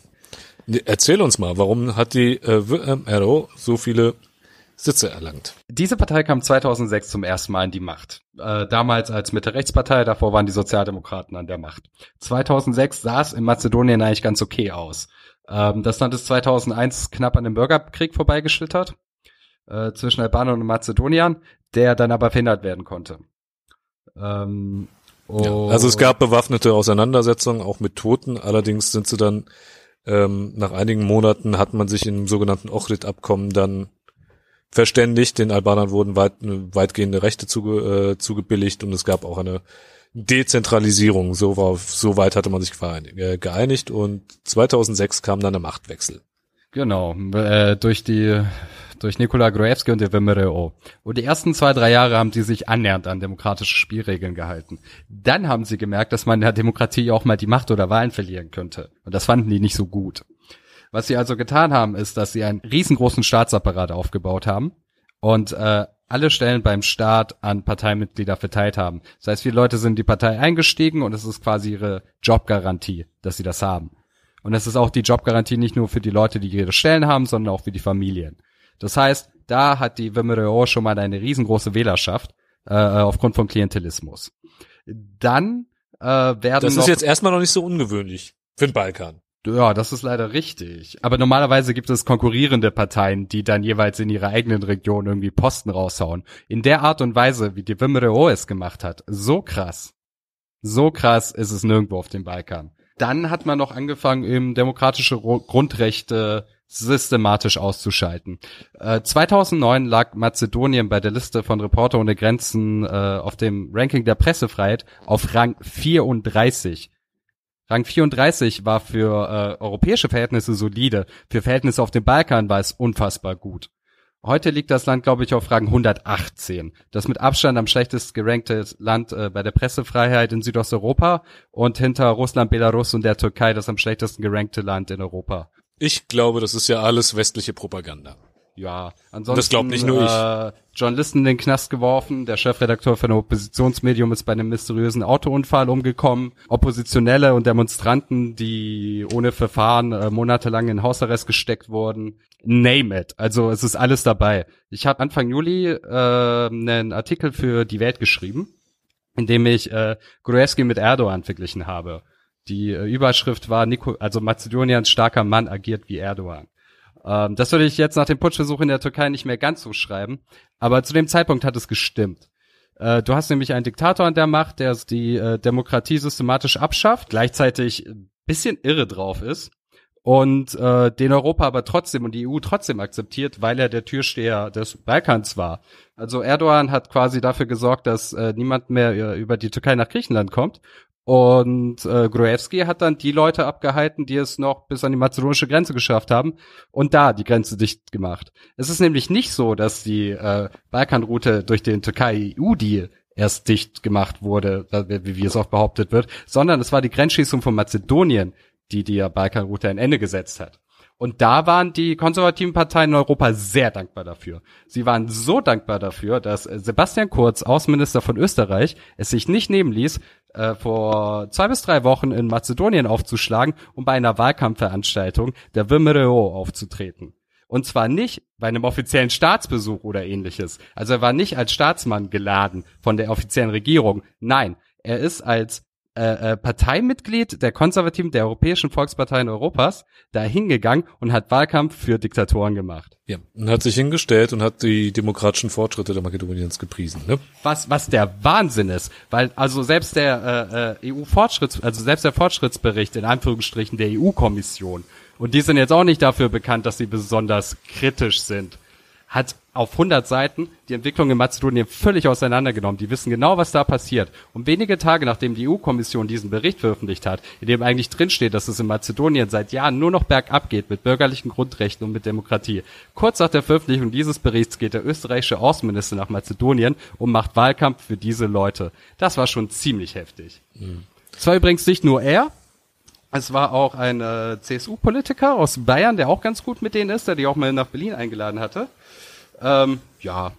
Erzähl uns mal, warum hat die äh, WMRO so viele Sitze erlangt? Diese Partei kam 2006 zum ersten Mal in die Macht. Äh, damals als Mitte-Rechts-Partei, davor waren die Sozialdemokraten an der Macht. 2006 sah es in Mazedonien eigentlich ganz okay aus. Ähm, das Land ist 2001 knapp an dem Bürgerkrieg vorbeigeschlittert äh, zwischen Albanern und Mazedoniern, der dann aber verhindert werden konnte. Ähm, ja, also es gab bewaffnete Auseinandersetzungen, auch mit Toten. Allerdings sind sie dann ähm, nach einigen Monaten hat man sich im sogenannten Ochrid-Abkommen dann verständigt. Den Albanern wurden weit, weitgehende Rechte zuge, äh, zugebilligt und es gab auch eine Dezentralisierung. So, war, so weit hatte man sich äh, geeinigt und 2006 kam dann der Machtwechsel. Genau, äh, durch die durch Nikola Gruevski und der Vimereo. Und die ersten zwei, drei Jahre haben die sich annähernd an demokratische Spielregeln gehalten. Dann haben sie gemerkt, dass man in der Demokratie auch mal die Macht oder Wahlen verlieren könnte. Und das fanden die nicht so gut. Was sie also getan haben, ist, dass sie einen riesengroßen Staatsapparat aufgebaut haben und äh, alle Stellen beim Staat an Parteimitglieder verteilt haben. Das heißt, viele Leute sind in die Partei eingestiegen und es ist quasi ihre Jobgarantie, dass sie das haben. Und es ist auch die Jobgarantie nicht nur für die Leute, die ihre Stellen haben, sondern auch für die Familien. Das heißt, da hat die Vimreo schon mal eine riesengroße Wählerschaft äh, aufgrund von Klientelismus. Dann äh, werden Das ist jetzt erstmal noch nicht so ungewöhnlich für den Balkan. ja, das ist leider richtig. Aber normalerweise gibt es konkurrierende Parteien, die dann jeweils in ihrer eigenen Region irgendwie Posten raushauen. In der Art und Weise, wie die Vimreo es gemacht hat, so krass. So krass ist es nirgendwo auf dem Balkan. Dann hat man noch angefangen, eben demokratische Grundrechte systematisch auszuschalten. Äh, 2009 lag Mazedonien bei der Liste von Reporter ohne Grenzen äh, auf dem Ranking der Pressefreiheit auf Rang 34. Rang 34 war für äh, europäische Verhältnisse solide, für Verhältnisse auf dem Balkan war es unfassbar gut. Heute liegt das Land, glaube ich, auf Rang 118. Das mit Abstand am schlechtest gerankte Land äh, bei der Pressefreiheit in Südosteuropa und hinter Russland, Belarus und der Türkei das am schlechtesten gerankte Land in Europa. Ich glaube, das ist ja alles westliche Propaganda. Ja, ansonsten Das glaubt nicht nur ich. Äh, Journalisten in den Knast geworfen, der Chefredakteur von einem Oppositionsmedium ist bei einem mysteriösen Autounfall umgekommen, Oppositionelle und Demonstranten, die ohne Verfahren äh, monatelang in Hausarrest gesteckt wurden. Name it. Also es ist alles dabei. Ich habe Anfang Juli äh, einen Artikel für die Welt geschrieben, in dem ich äh, Gruevski mit Erdogan verglichen habe. Die äh, Überschrift war, Nico, also Mazedoniens starker Mann agiert wie Erdogan. Ähm, das würde ich jetzt nach dem Putschversuch in der Türkei nicht mehr ganz so schreiben, aber zu dem Zeitpunkt hat es gestimmt. Äh, du hast nämlich einen Diktator an der Macht, der die äh, Demokratie systematisch abschafft, gleichzeitig ein bisschen irre drauf ist und äh, den Europa aber trotzdem und die EU trotzdem akzeptiert, weil er der Türsteher des Balkans war. Also Erdogan hat quasi dafür gesorgt, dass äh, niemand mehr äh, über die Türkei nach Griechenland kommt. Und äh, Gruevski hat dann die Leute abgehalten, die es noch bis an die mazedonische Grenze geschafft haben und da die Grenze dicht gemacht. Es ist nämlich nicht so, dass die äh, Balkanroute durch den Türkei-EU-Deal erst dicht gemacht wurde, wie, wie es oft behauptet wird, sondern es war die Grenzschließung von Mazedonien, die die Balkanroute ein Ende gesetzt hat. Und da waren die konservativen Parteien in Europa sehr dankbar dafür. Sie waren so dankbar dafür, dass Sebastian Kurz, Außenminister von Österreich, es sich nicht nehmen ließ, äh, vor zwei bis drei Wochen in Mazedonien aufzuschlagen, um bei einer Wahlkampfveranstaltung der VMRO aufzutreten. Und zwar nicht bei einem offiziellen Staatsbesuch oder ähnliches. Also er war nicht als Staatsmann geladen von der offiziellen Regierung. Nein, er ist als äh, äh, Parteimitglied der Konservativen der Europäischen Volksparteien Europas da hingegangen und hat Wahlkampf für Diktatoren gemacht. Ja, und hat sich hingestellt und hat die demokratischen Fortschritte der Makedoniens gepriesen. Ne? Was, was der Wahnsinn ist, weil also selbst der äh, äh, EU-Fortschritts, also selbst der Fortschrittsbericht in Anführungsstrichen der EU-Kommission und die sind jetzt auch nicht dafür bekannt, dass sie besonders kritisch sind hat auf 100 Seiten die Entwicklung in Mazedonien völlig auseinandergenommen. Die wissen genau, was da passiert. Und wenige Tage nachdem die EU-Kommission diesen Bericht veröffentlicht hat, in dem eigentlich drinsteht, dass es in Mazedonien seit Jahren nur noch bergab geht mit bürgerlichen Grundrechten und mit Demokratie. Kurz nach der Veröffentlichung dieses Berichts geht der österreichische Außenminister nach Mazedonien und macht Wahlkampf für diese Leute. Das war schon ziemlich heftig. Mhm. Es war übrigens nicht nur er, es war auch ein äh, CSU-Politiker aus Bayern, der auch ganz gut mit denen ist, der die auch mal nach Berlin eingeladen hatte. Ähm, ja.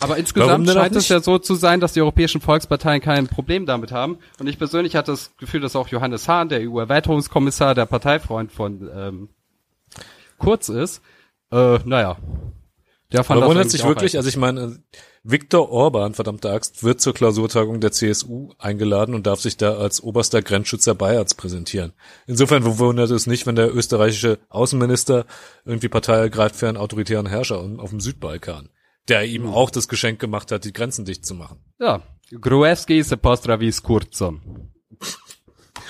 Aber insgesamt scheint es ja so zu sein, dass die europäischen Volksparteien kein Problem damit haben. Und ich persönlich hatte das Gefühl, dass auch Johannes Hahn, der EU-Erweiterungskommissar, der Parteifreund von ähm, Kurz ist. Äh, naja. Der fand Aber wundert sich wirklich, also ich meine, Viktor Orban, verdammte Axt, wird zur Klausurtagung der CSU eingeladen und darf sich da als oberster Grenzschützer Bayerns präsentieren. Insofern wundert es nicht, wenn der österreichische Außenminister irgendwie Partei ergreift für einen autoritären Herrscher auf dem Südbalkan, der ihm mhm. auch das Geschenk gemacht hat, die Grenzen dicht zu machen. Ja, Gruevski se postravis kurzom.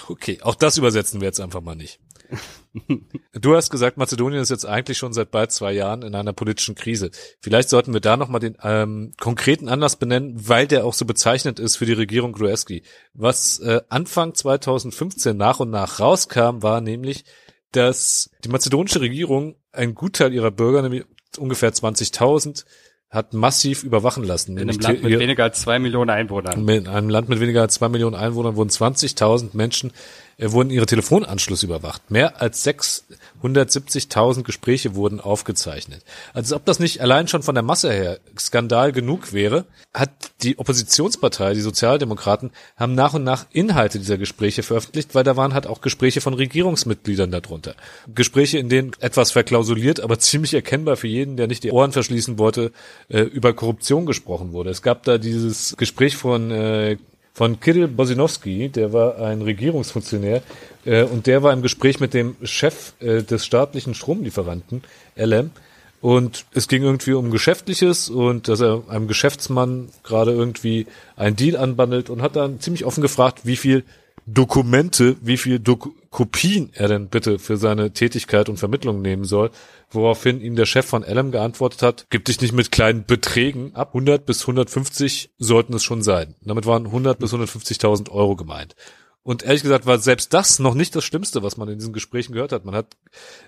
Okay, auch das übersetzen wir jetzt einfach mal nicht. Du hast gesagt, Mazedonien ist jetzt eigentlich schon seit bald zwei Jahren in einer politischen Krise. Vielleicht sollten wir da nochmal den ähm, konkreten Anlass benennen, weil der auch so bezeichnend ist für die Regierung Gruevski. Was äh, Anfang 2015 nach und nach rauskam, war nämlich, dass die mazedonische Regierung einen Gutteil ihrer Bürger, nämlich ungefähr 20.000, hat massiv überwachen lassen. In einem Land mit weniger als zwei Millionen Einwohnern. In einem Land mit weniger als zwei Millionen Einwohnern wurden 20.000 Menschen wurden ihre Telefonanschlüsse überwacht. Mehr als 670.000 Gespräche wurden aufgezeichnet. Als ob das nicht allein schon von der Masse her Skandal genug wäre, hat die Oppositionspartei, die Sozialdemokraten, haben nach und nach Inhalte dieser Gespräche veröffentlicht, weil da waren halt auch Gespräche von Regierungsmitgliedern darunter. Gespräche, in denen etwas verklausuliert, aber ziemlich erkennbar für jeden, der nicht die Ohren verschließen wollte, äh, über Korruption gesprochen wurde. Es gab da dieses Gespräch von äh, von Kirill Bosinowski, der war ein Regierungsfunktionär äh, und der war im Gespräch mit dem Chef äh, des staatlichen Stromlieferanten, LM, und es ging irgendwie um Geschäftliches und dass er einem Geschäftsmann gerade irgendwie einen Deal anbandelt und hat dann ziemlich offen gefragt, wie viel Dokumente, wie viel Dok Kopien er denn bitte für seine Tätigkeit und Vermittlung nehmen soll, woraufhin ihm der Chef von Elm geantwortet hat, gib dich nicht mit kleinen Beträgen ab, 100 bis 150 sollten es schon sein. damit waren 100 bis 150.000 Euro gemeint. Und ehrlich gesagt war selbst das noch nicht das Schlimmste, was man in diesen Gesprächen gehört hat. Man hat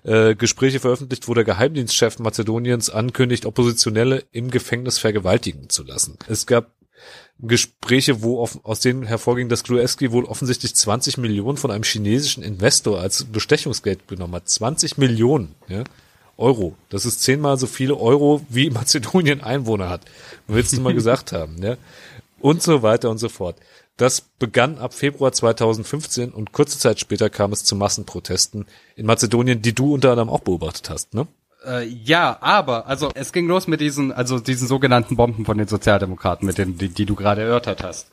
äh, Gespräche veröffentlicht, wo der Geheimdienstchef Mazedoniens ankündigt, Oppositionelle im Gefängnis vergewaltigen zu lassen. Es gab Gespräche, wo auf, aus denen hervorging, dass Gruevski wohl offensichtlich 20 Millionen von einem chinesischen Investor als Bestechungsgeld genommen hat. 20 Millionen ja, Euro. Das ist zehnmal so viele Euro, wie Mazedonien Einwohner hat. Willst du mal gesagt haben. Ja? Und so weiter und so fort. Das begann ab Februar 2015 und kurze Zeit später kam es zu Massenprotesten in Mazedonien, die du unter anderem auch beobachtet hast, ne? Äh, ja, aber, also es ging los mit diesen, also diesen sogenannten Bomben von den Sozialdemokraten, mit denen, die, die du gerade erörtert hast.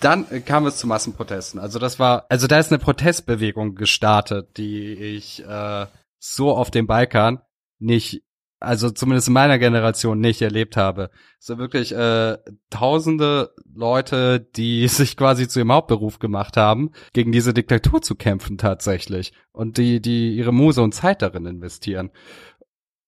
Dann äh, kam es zu Massenprotesten. Also das war, also da ist eine Protestbewegung gestartet, die ich äh, so auf dem Balkan nicht also zumindest in meiner Generation nicht erlebt habe. So wirklich äh, tausende Leute, die sich quasi zu ihrem Hauptberuf gemacht haben, gegen diese Diktatur zu kämpfen tatsächlich und die die ihre Muse und Zeit darin investieren.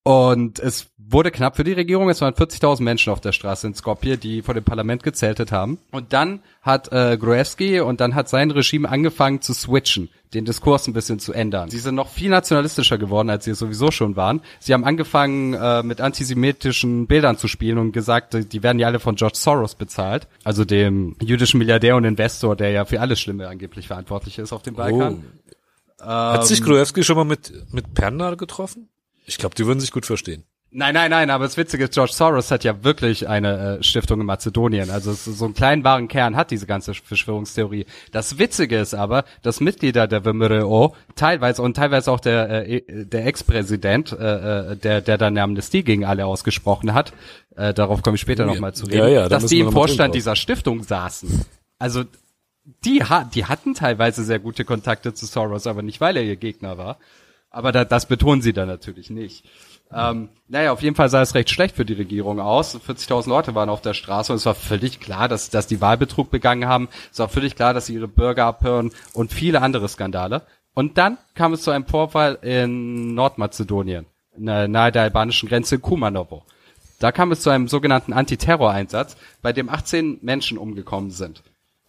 Und es wurde knapp für die Regierung. Es waren 40.000 Menschen auf der Straße in Skopje, die vor dem Parlament gezeltet haben. Und dann hat äh, Gruevski und dann hat sein Regime angefangen zu switchen, den Diskurs ein bisschen zu ändern. Sie sind noch viel nationalistischer geworden, als sie es sowieso schon waren. Sie haben angefangen, äh, mit antisemitischen Bildern zu spielen und gesagt, die werden ja alle von George Soros bezahlt, also dem jüdischen Milliardär und Investor, der ja für alles Schlimme angeblich verantwortlich ist auf dem Balkan. Hat sich Gruevski schon mal mit, mit Pernal getroffen? Ich glaube, die würden sich gut verstehen. Nein, nein, nein, aber das Witzige ist, George Soros hat ja wirklich eine äh, Stiftung in Mazedonien. Also es, so einen kleinen wahren Kern hat diese ganze Verschwörungstheorie. Das Witzige ist aber, dass Mitglieder der WMRO teilweise und teilweise auch der, äh, der Ex-Präsident, äh, äh, der, der dann eine Amnestie gegen alle ausgesprochen hat, äh, darauf komme ich später Ja, nochmal zu reden, ja, ja, da dass die im Vorstand dieser Stiftung saßen. Also die, ha die hatten teilweise sehr gute Kontakte zu Soros, aber nicht, weil er ihr Gegner war. Aber da, das betonen sie dann natürlich nicht. Ähm, naja, auf jeden Fall sah es recht schlecht für die Regierung aus. 40.000 Leute waren auf der Straße und es war völlig klar, dass, dass die Wahlbetrug begangen haben. Es war völlig klar, dass sie ihre Bürger abhören und viele andere Skandale. Und dann kam es zu einem Vorfall in Nordmazedonien, na- nahe der albanischen Grenze Kumanovo. Da kam es zu einem sogenannten Antiterror-Einsatz, bei dem 18 Menschen umgekommen sind.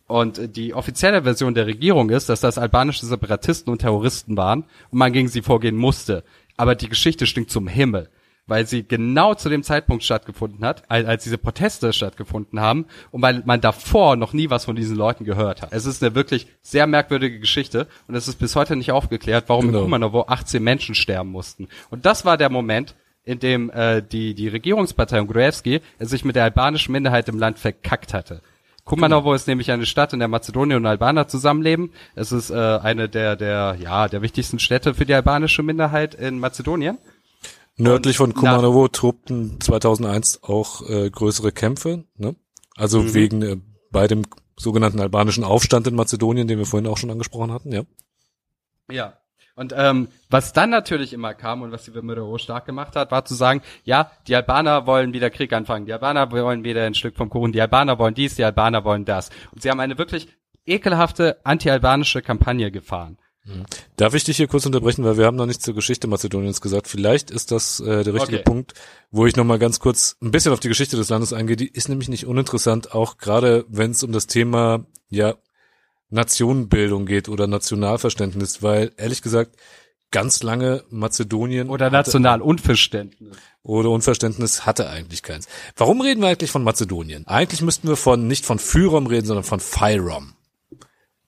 Und die offizielle Version der Regierung ist, dass das albanische Separatisten und Terroristen waren und man gegen sie vorgehen musste. Aber die Geschichte stinkt zum Himmel, weil sie genau zu dem Zeitpunkt stattgefunden hat, als, als diese Proteste stattgefunden haben und weil man davor noch nie was von diesen Leuten gehört hat. Es ist eine wirklich sehr merkwürdige Geschichte und es ist bis heute nicht aufgeklärt, warum Genau. in Kumanovo 18 Menschen sterben mussten. Und das war der Moment, in dem äh, die, die Regierungspartei und Gruevski sich mit der albanischen Minderheit im Land verkackt hatte. Kumanovo ist nämlich eine Stadt, in der Mazedonier und Albaner zusammenleben. Es ist äh, eine der, der, ja, der wichtigsten Städte für die albanische Minderheit in Mazedonien. Nördlich von Kumanovo tobten 2001 auch äh, größere Kämpfe, ne? Also Mhm. wegen äh, bei dem sogenannten albanischen Aufstand in Mazedonien, den wir vorhin auch schon angesprochen hatten, ja. Ja. Und ähm, was dann natürlich immer kam und was die Wimmerero stark gemacht hat, war zu sagen, ja, die Albaner wollen wieder Krieg anfangen, die Albaner wollen wieder ein Stück vom Kuchen, die Albaner wollen dies, die Albaner wollen das. Und sie haben eine wirklich ekelhafte anti-albanische Kampagne gefahren. Darf ich dich hier kurz unterbrechen, weil wir haben noch nichts zur Geschichte Mazedoniens gesagt. Vielleicht ist das äh, der richtige Okay. Punkt, wo ich noch mal ganz kurz ein bisschen auf die Geschichte des Landes eingehe. Die ist nämlich nicht uninteressant, auch gerade wenn es um das Thema ja Nationenbildung geht oder Nationalverständnis, weil ehrlich gesagt ganz lange Mazedonien Oder Nationalunverständnis. oder Unverständnis hatte eigentlich keins. Warum reden wir eigentlich von Mazedonien? Eigentlich müssten wir von nicht von Fyrom reden, sondern von Fyrom.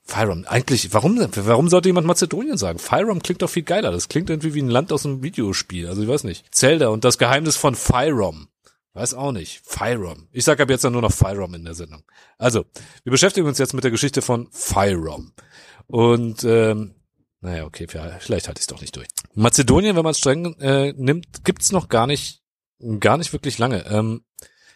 Fyrom. Eigentlich, warum, warum sollte jemand Mazedonien sagen? Fyrom klingt doch viel geiler. Das klingt irgendwie wie ein Land aus einem Videospiel. Also ich weiß nicht. Zelda und das Geheimnis von Fyrom. Weiß auch nicht. Fyrom. Ich sage ab jetzt dann nur noch Fyrom in der Sendung. Also, wir beschäftigen uns jetzt mit der Geschichte von Fyrom. Und ähm, naja, okay, vielleicht halte ich es doch nicht durch. Mazedonien, wenn man es streng äh, nimmt, gibt's noch gar nicht, gar nicht wirklich lange. Ähm,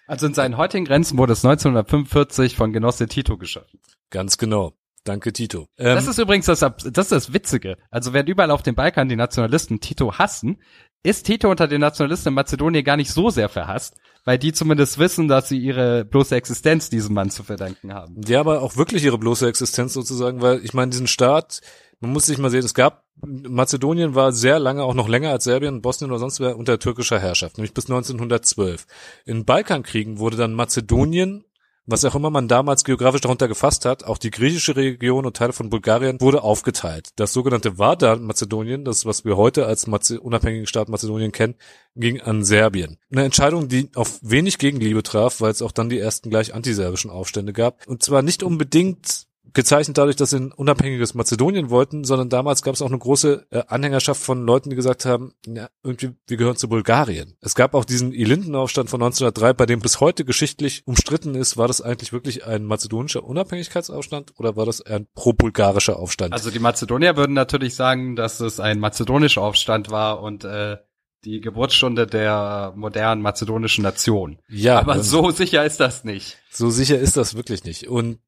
Also in seinen heutigen Grenzen wurde es 1945 von Genosse Tito geschaffen. ganz genau. Danke, Tito. Ähm, Das ist übrigens das, das ist das Witzige. Also während überall auf dem Balkan die Nationalisten Tito hassen, ist Tito unter den Nationalisten in Mazedonien gar nicht so sehr verhasst, weil die zumindest wissen, dass sie ihre bloße Existenz diesem Mann zu verdanken haben. ja, aber auch wirklich ihre bloße Existenz sozusagen, weil ich meine, diesen Staat, man muss sich mal sehen, es gab, Mazedonien war sehr lange, auch noch länger als Serbien, Bosnien oder sonst wer, unter türkischer Herrschaft, nämlich bis 1912. In Balkankriegen wurde dann Mazedonien was auch immer man damals geografisch darunter gefasst hat, auch die griechische Region und Teile von Bulgarien wurde aufgeteilt. Das sogenannte Vardar-Mazedonien, das was wir heute als Maze unabhängigen Staat Mazedonien kennen, ging an Serbien. Eine Entscheidung, die auf wenig Gegenliebe traf, weil es auch dann die ersten gleich antiserbischen Aufstände gab. Und zwar nicht unbedingt gezeichnet dadurch, dass sie ein unabhängiges Mazedonien wollten, sondern damals gab es auch eine große äh, Anhängerschaft von Leuten, die gesagt haben, ja, irgendwie, wir gehören zu Bulgarien. Es gab auch diesen Ilindenaufstand von 1903, bei dem bis heute geschichtlich umstritten ist, war das eigentlich wirklich ein mazedonischer Unabhängigkeitsaufstand oder war das ein pro-bulgarischer Aufstand? Also die Mazedonier würden natürlich sagen, dass es ein mazedonischer Aufstand war und äh, die Geburtsstunde der modernen mazedonischen Nation. Ja, Aber und- so sicher ist das nicht. So sicher ist das wirklich nicht. Und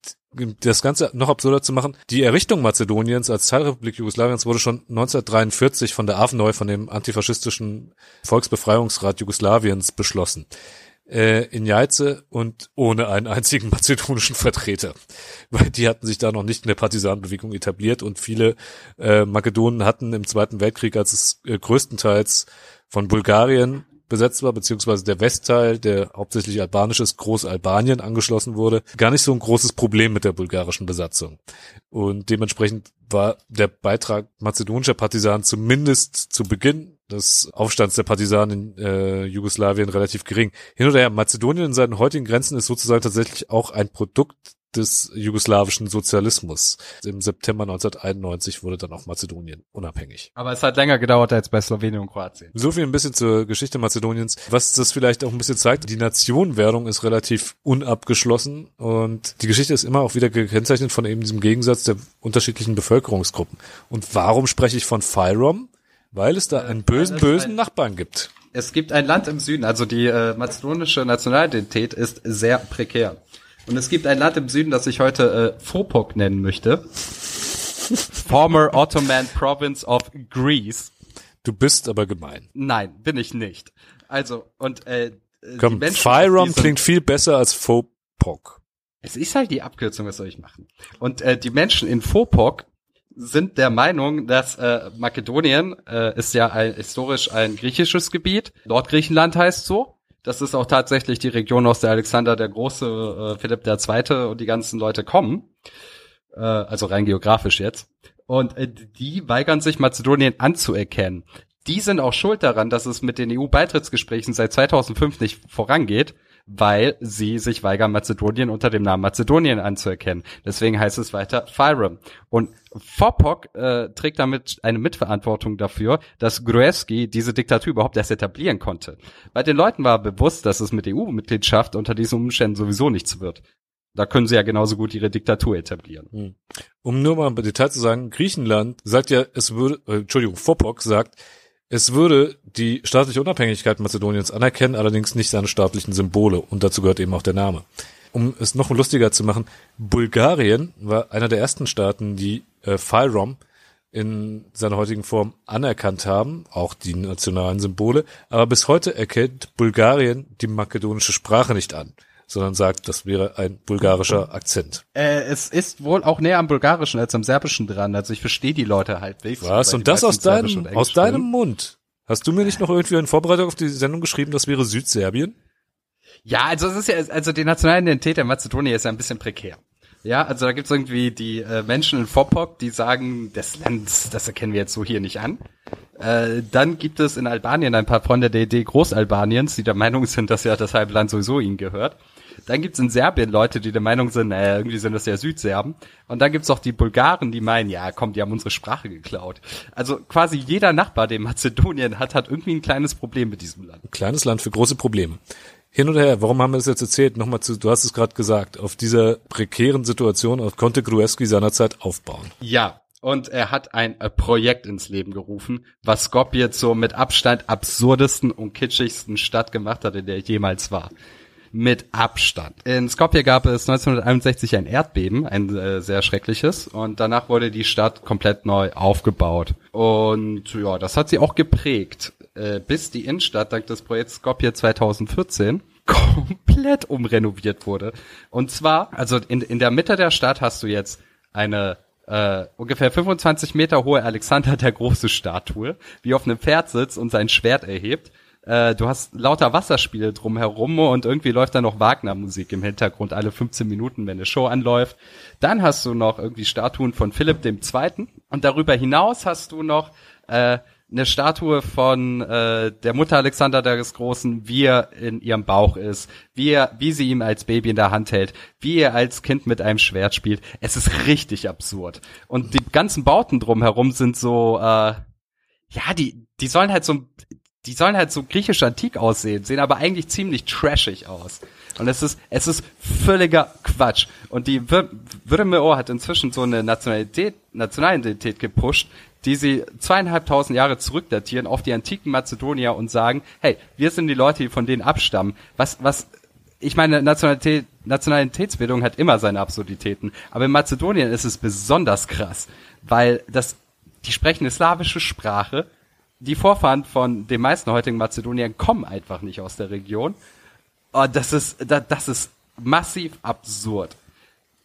das Ganze noch absurder zu machen, die Errichtung Mazedoniens als Teilrepublik Jugoslawiens wurde schon 1943 von der AFNOI, von dem antifaschistischen Volksbefreiungsrat Jugoslawiens beschlossen. Äh, in Jajce und ohne einen einzigen mazedonischen Vertreter. Weil die hatten sich da noch nicht in der Partisanenbewegung etabliert und viele äh, Makedonen hatten im Zweiten Weltkrieg, als es äh, größtenteils von Bulgarien besetzt war, beziehungsweise der Westteil, der hauptsächlich albanisch ist, Großalbanien angeschlossen wurde, gar nicht so ein großes Problem mit der bulgarischen Besatzung. Und dementsprechend war der Beitrag mazedonischer Partisanen zumindest zu Beginn des Aufstands der Partisanen in äh, Jugoslawien relativ gering. Hin oder her, Mazedonien in seinen heutigen Grenzen ist sozusagen tatsächlich auch ein Produkt des jugoslawischen Sozialismus. Im September 1991 wurde dann auch Mazedonien unabhängig. Aber es hat länger gedauert als bei Slowenien und Kroatien. So viel ein bisschen zur Geschichte Mazedoniens. Was das vielleicht auch ein bisschen zeigt, die Nationenwerdung ist relativ unabgeschlossen und die Geschichte ist immer auch wieder gekennzeichnet von eben diesem Gegensatz der unterschiedlichen Bevölkerungsgruppen. Und warum spreche ich von Fyrom? Weil es da einen bösen, bösen Nachbarn gibt. Es gibt ein Land im Süden, also die äh, mazedonische Nationalidentität ist sehr prekär. Und es gibt ein Land im Süden, das ich heute äh, Fopok nennen möchte. Former Ottoman Province of Greece. Du bist aber gemein. Nein, bin ich nicht. Also, und äh, die Komm, Menschen Fyrom aus diesem- klingt viel besser als Fopok. Es ist halt die Abkürzung, was soll ich machen? Und äh, die Menschen in Fopok sind der Meinung, dass äh, Makedonien äh, ist ja ein, historisch ein griechisches Gebiet. Nordgriechenland heißt so. Das ist auch tatsächlich die Region, aus der Alexander der Große, äh, Philipp II. und die ganzen Leute kommen. Äh, also rein geografisch jetzt. Und äh, die weigern sich, Mazedonien anzuerkennen. Die sind auch schuld daran, dass es mit den EU-Beitrittsgesprächen seit 2005 nicht vorangeht, weil sie sich weigern, Mazedonien unter dem Namen Mazedonien anzuerkennen. Deswegen heißt es weiter Fyrom. Und Fopok äh, trägt damit eine Mitverantwortung dafür, dass Gruevski diese Diktatur überhaupt erst etablieren konnte. Bei den Leuten war bewusst, dass es mit EU-Mitgliedschaft unter diesen Umständen sowieso nichts wird. Da können sie ja genauso gut ihre Diktatur etablieren. Um nur mal im Detail zu sagen, Griechenland sagt ja, es würde, äh, Entschuldigung, Fopok sagt, es würde die staatliche Unabhängigkeit Mazedoniens anerkennen, allerdings nicht seine staatlichen Symbole. Und dazu gehört eben auch der Name. Um es noch lustiger zu machen, Bulgarien war einer der ersten Staaten, die äh, Fyrom in seiner heutigen Form anerkannt haben, auch die nationalen Symbole. Aber bis heute erkennt Bulgarien die makedonische Sprache nicht an, sondern sagt, das wäre ein bulgarischer Akzent. Äh, es ist wohl auch näher am Bulgarischen als am Serbischen dran. Also ich verstehe die Leute halbwegs. Was? weil Und das aus deinem, aus deinem. Mund? Hast du mir nicht noch irgendwie in Vorbereitung auf die Sendung geschrieben, das wäre Südserbien? Ja, also es ist ja, also die nationale Identität der Mazedonier ist ja ein bisschen prekär. Ja, also da gibt's irgendwie die äh, Menschen in Fopok, die sagen, das Land, das erkennen wir jetzt so hier nicht an. Äh, dann gibt es in Albanien ein paar Freunde der Idee Großalbaniens, die der Meinung sind, dass ja das halbe Land sowieso ihnen gehört. Dann gibt's in Serbien Leute, die der Meinung sind, naja, irgendwie sind das ja Südserben. Und dann gibt's auch die Bulgaren, die meinen, ja, komm, die haben unsere Sprache geklaut. Also quasi jeder Nachbar, den Mazedonien hat, hat irgendwie ein kleines Problem mit diesem Land. Ein kleines Land für große Probleme. Hin oder her, warum haben wir das jetzt erzählt? Nochmal zu, du hast es gerade gesagt, auf dieser prekären Situation auf konnte Gruevski seinerzeit aufbauen. Ja, und er hat ein äh, Projekt ins Leben gerufen, was Skopje zur mit Abstand absurdesten und kitschigsten Stadt gemacht hat, in der ich jemals war. Mit Abstand. In Skopje gab es 1961 ein Erdbeben, ein äh, sehr schreckliches, und danach wurde die Stadt komplett neu aufgebaut. Und ja, das hat sie auch geprägt, äh, bis die Innenstadt dank des Projekts Skopje 2014 komplett umrenoviert wurde. Und zwar, also in, in der Mitte der Stadt hast du jetzt eine äh, ungefähr 25 Meter hohe Alexander der große Statue, wie auf einem Pferd sitzt und sein Schwert erhebt. Äh, du hast lauter Wasserspiele drumherum und irgendwie läuft da noch Wagner-Musik im Hintergrund alle 15 Minuten, wenn eine Show anläuft. Dann hast du noch irgendwie Statuen von Philipp dem Zweiten und darüber hinaus hast du noch äh, eine Statue von äh, der Mutter Alexander des Großen, wie er in ihrem Bauch ist, wie er, wie sie ihm als Baby in der Hand hält, wie er als Kind mit einem Schwert spielt. Es ist richtig absurd. Und die ganzen Bauten drumherum sind so, äh, ja, die, die sollen halt so, die sollen halt so griechisch antik aussehen, sehen aber eigentlich ziemlich trashig aus. Und es ist, es ist völliger Quatsch. Und die Würmeo hat inzwischen so eine Nationalität, Nationalidentität gepusht, die sie zweieinhalbtausend Jahre zurückdatieren auf die antiken Mazedonier und sagen, hey, wir sind die Leute, die von denen abstammen. Was, was, ich meine, Nationalität, Nationalitätsbildung hat immer seine Absurditäten, aber in Mazedonien ist es besonders krass, weil das, die sprechen eine slawische Sprache, die Vorfahren von den meisten heutigen Mazedoniern kommen einfach nicht aus der Region. Oh, das ist, das ist massiv absurd.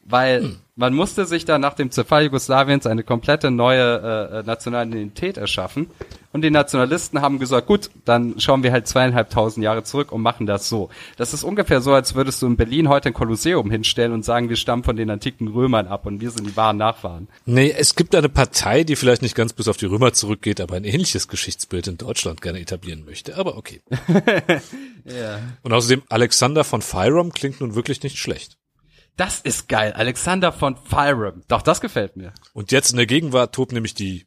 Weil man musste sich da nach dem Zerfall Jugoslawiens eine komplette neue äh, Nationalität erschaffen. Und die Nationalisten haben gesagt, gut, dann schauen wir halt zweieinhalbtausend Jahre zurück und machen das so. Das ist ungefähr so, als würdest du in Berlin heute ein Kolosseum hinstellen und sagen, wir stammen von den antiken Römern ab und wir sind die wahren Nachfahren. Nee, es gibt eine Partei, die vielleicht nicht ganz bis auf die Römer zurückgeht, aber ein ähnliches Geschichtsbild in Deutschland gerne etablieren möchte. Aber okay. Ja. Und außerdem, Alexander von Fyrom klingt nun wirklich nicht schlecht. Das ist geil. Alexander von Fyrom. Doch, das gefällt mir. Und jetzt in der Gegenwart tobt nämlich die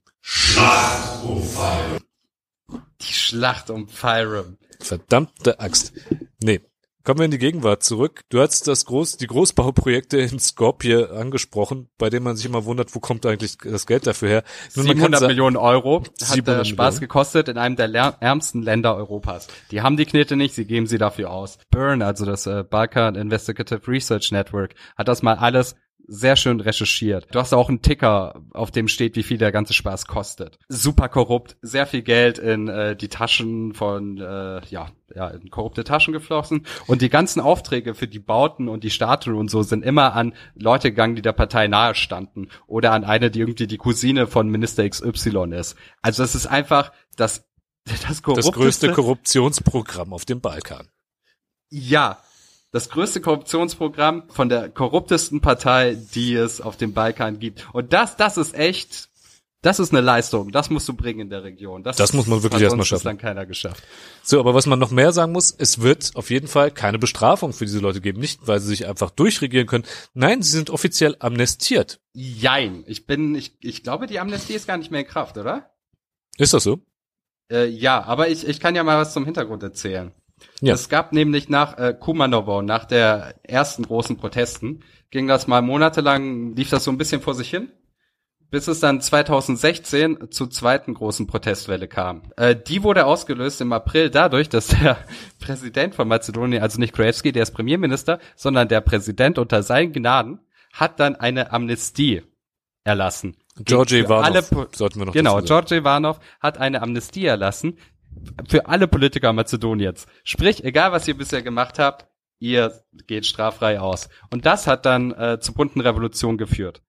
Die Schlacht um Fyrom. verdammte Axt. Nee. Kommen wir in die Gegenwart zurück. Du hast das Groß, die Großbauprojekte in Skopje angesprochen, bei denen man sich immer wundert, wo kommt eigentlich das Geld dafür her. Nun, man kann 700 sa- Millionen Euro hat 700 äh, Spaß Millionen. gekostet in einem der ärmsten Länder Europas. Die haben die Knete nicht, sie geben sie dafür aus. Burn, also das äh, Balkan Investigative Research Network, hat das mal alles sehr schön recherchiert. Du hast auch einen Ticker, auf dem steht, wie viel der ganze Spaß kostet. Super korrupt, sehr viel Geld in äh, die Taschen von, äh, ja, ja, in korrupte Taschen geflossen. Und die ganzen Aufträge für die Bauten und die Statuen und so sind immer an Leute gegangen, die der Partei nahe standen. Oder an eine, die irgendwie die Cousine von Minister XY ist. Also es ist einfach das, das das größte Korruptionsprogramm auf dem Balkan. Ja, das größte Korruptionsprogramm von der korruptesten Partei, die es auf dem Balkan gibt. Und das, das ist echt, das ist eine Leistung. Das musst du bringen in der Region. Das muss man wirklich hat erst mal sonst schaffen. bislang keiner geschafft. So, aber was man noch mehr sagen muss, es wird auf jeden Fall keine Bestrafung für diese Leute geben. Nicht, weil sie sich einfach durchregieren können. Nein, sie sind offiziell amnestiert. Jein. Ich bin, ich, ich glaube, die Amnestie ist gar nicht mehr in Kraft, oder? Ist das so? Äh, ja, aber ich, ich kann ja mal was zum Hintergrund erzählen. Ja. Es gab nämlich nach äh, Kumanovo, nach der ersten großen Protesten, ging das mal monatelang, lief das so ein bisschen vor sich hin, bis es dann 2016 zur zweiten großen Protestwelle kam. Äh, die wurde ausgelöst im April dadurch, dass der Präsident von Mazedonien, also nicht Gruevski, der ist Premierminister, sondern der Präsident unter seinen Gnaden, hat dann eine Amnestie erlassen. Georgi Ivanov, sollten wir noch Genau. Georgi Ivanov hat eine Amnestie erlassen für alle Politiker Mazedoniens. Sprich, egal was ihr bisher gemacht habt, ihr geht straffrei aus. Und das hat dann äh, zur bunten Revolution geführt.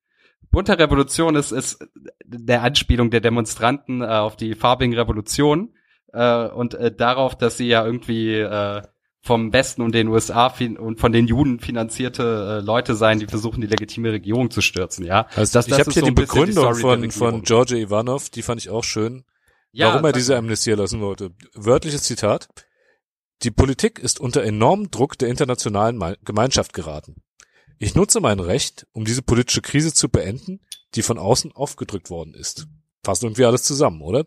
Bunte Revolution ist, ist der Anspielung der Demonstranten äh, auf die farbigen Revolutionen äh, und äh, darauf, dass sie ja irgendwie äh, vom Westen und den USA und von den Juden finanzierte äh, Leute sein, die versuchen, die legitime Regierung zu stürzen. Ja, Also ich habe hier so die Begründung der von, von. Georgi Ivanov, die fand ich auch schön. Ja, warum er diese. Amnestie erlassen wollte. Wörtliches Zitat. Die Politik ist unter enormem Druck der internationalen Me- Gemeinschaft geraten. Ich nutze mein Recht, um diese politische Krise zu beenden, die von außen aufgedrückt worden ist. Fasst irgendwie alles zusammen, oder?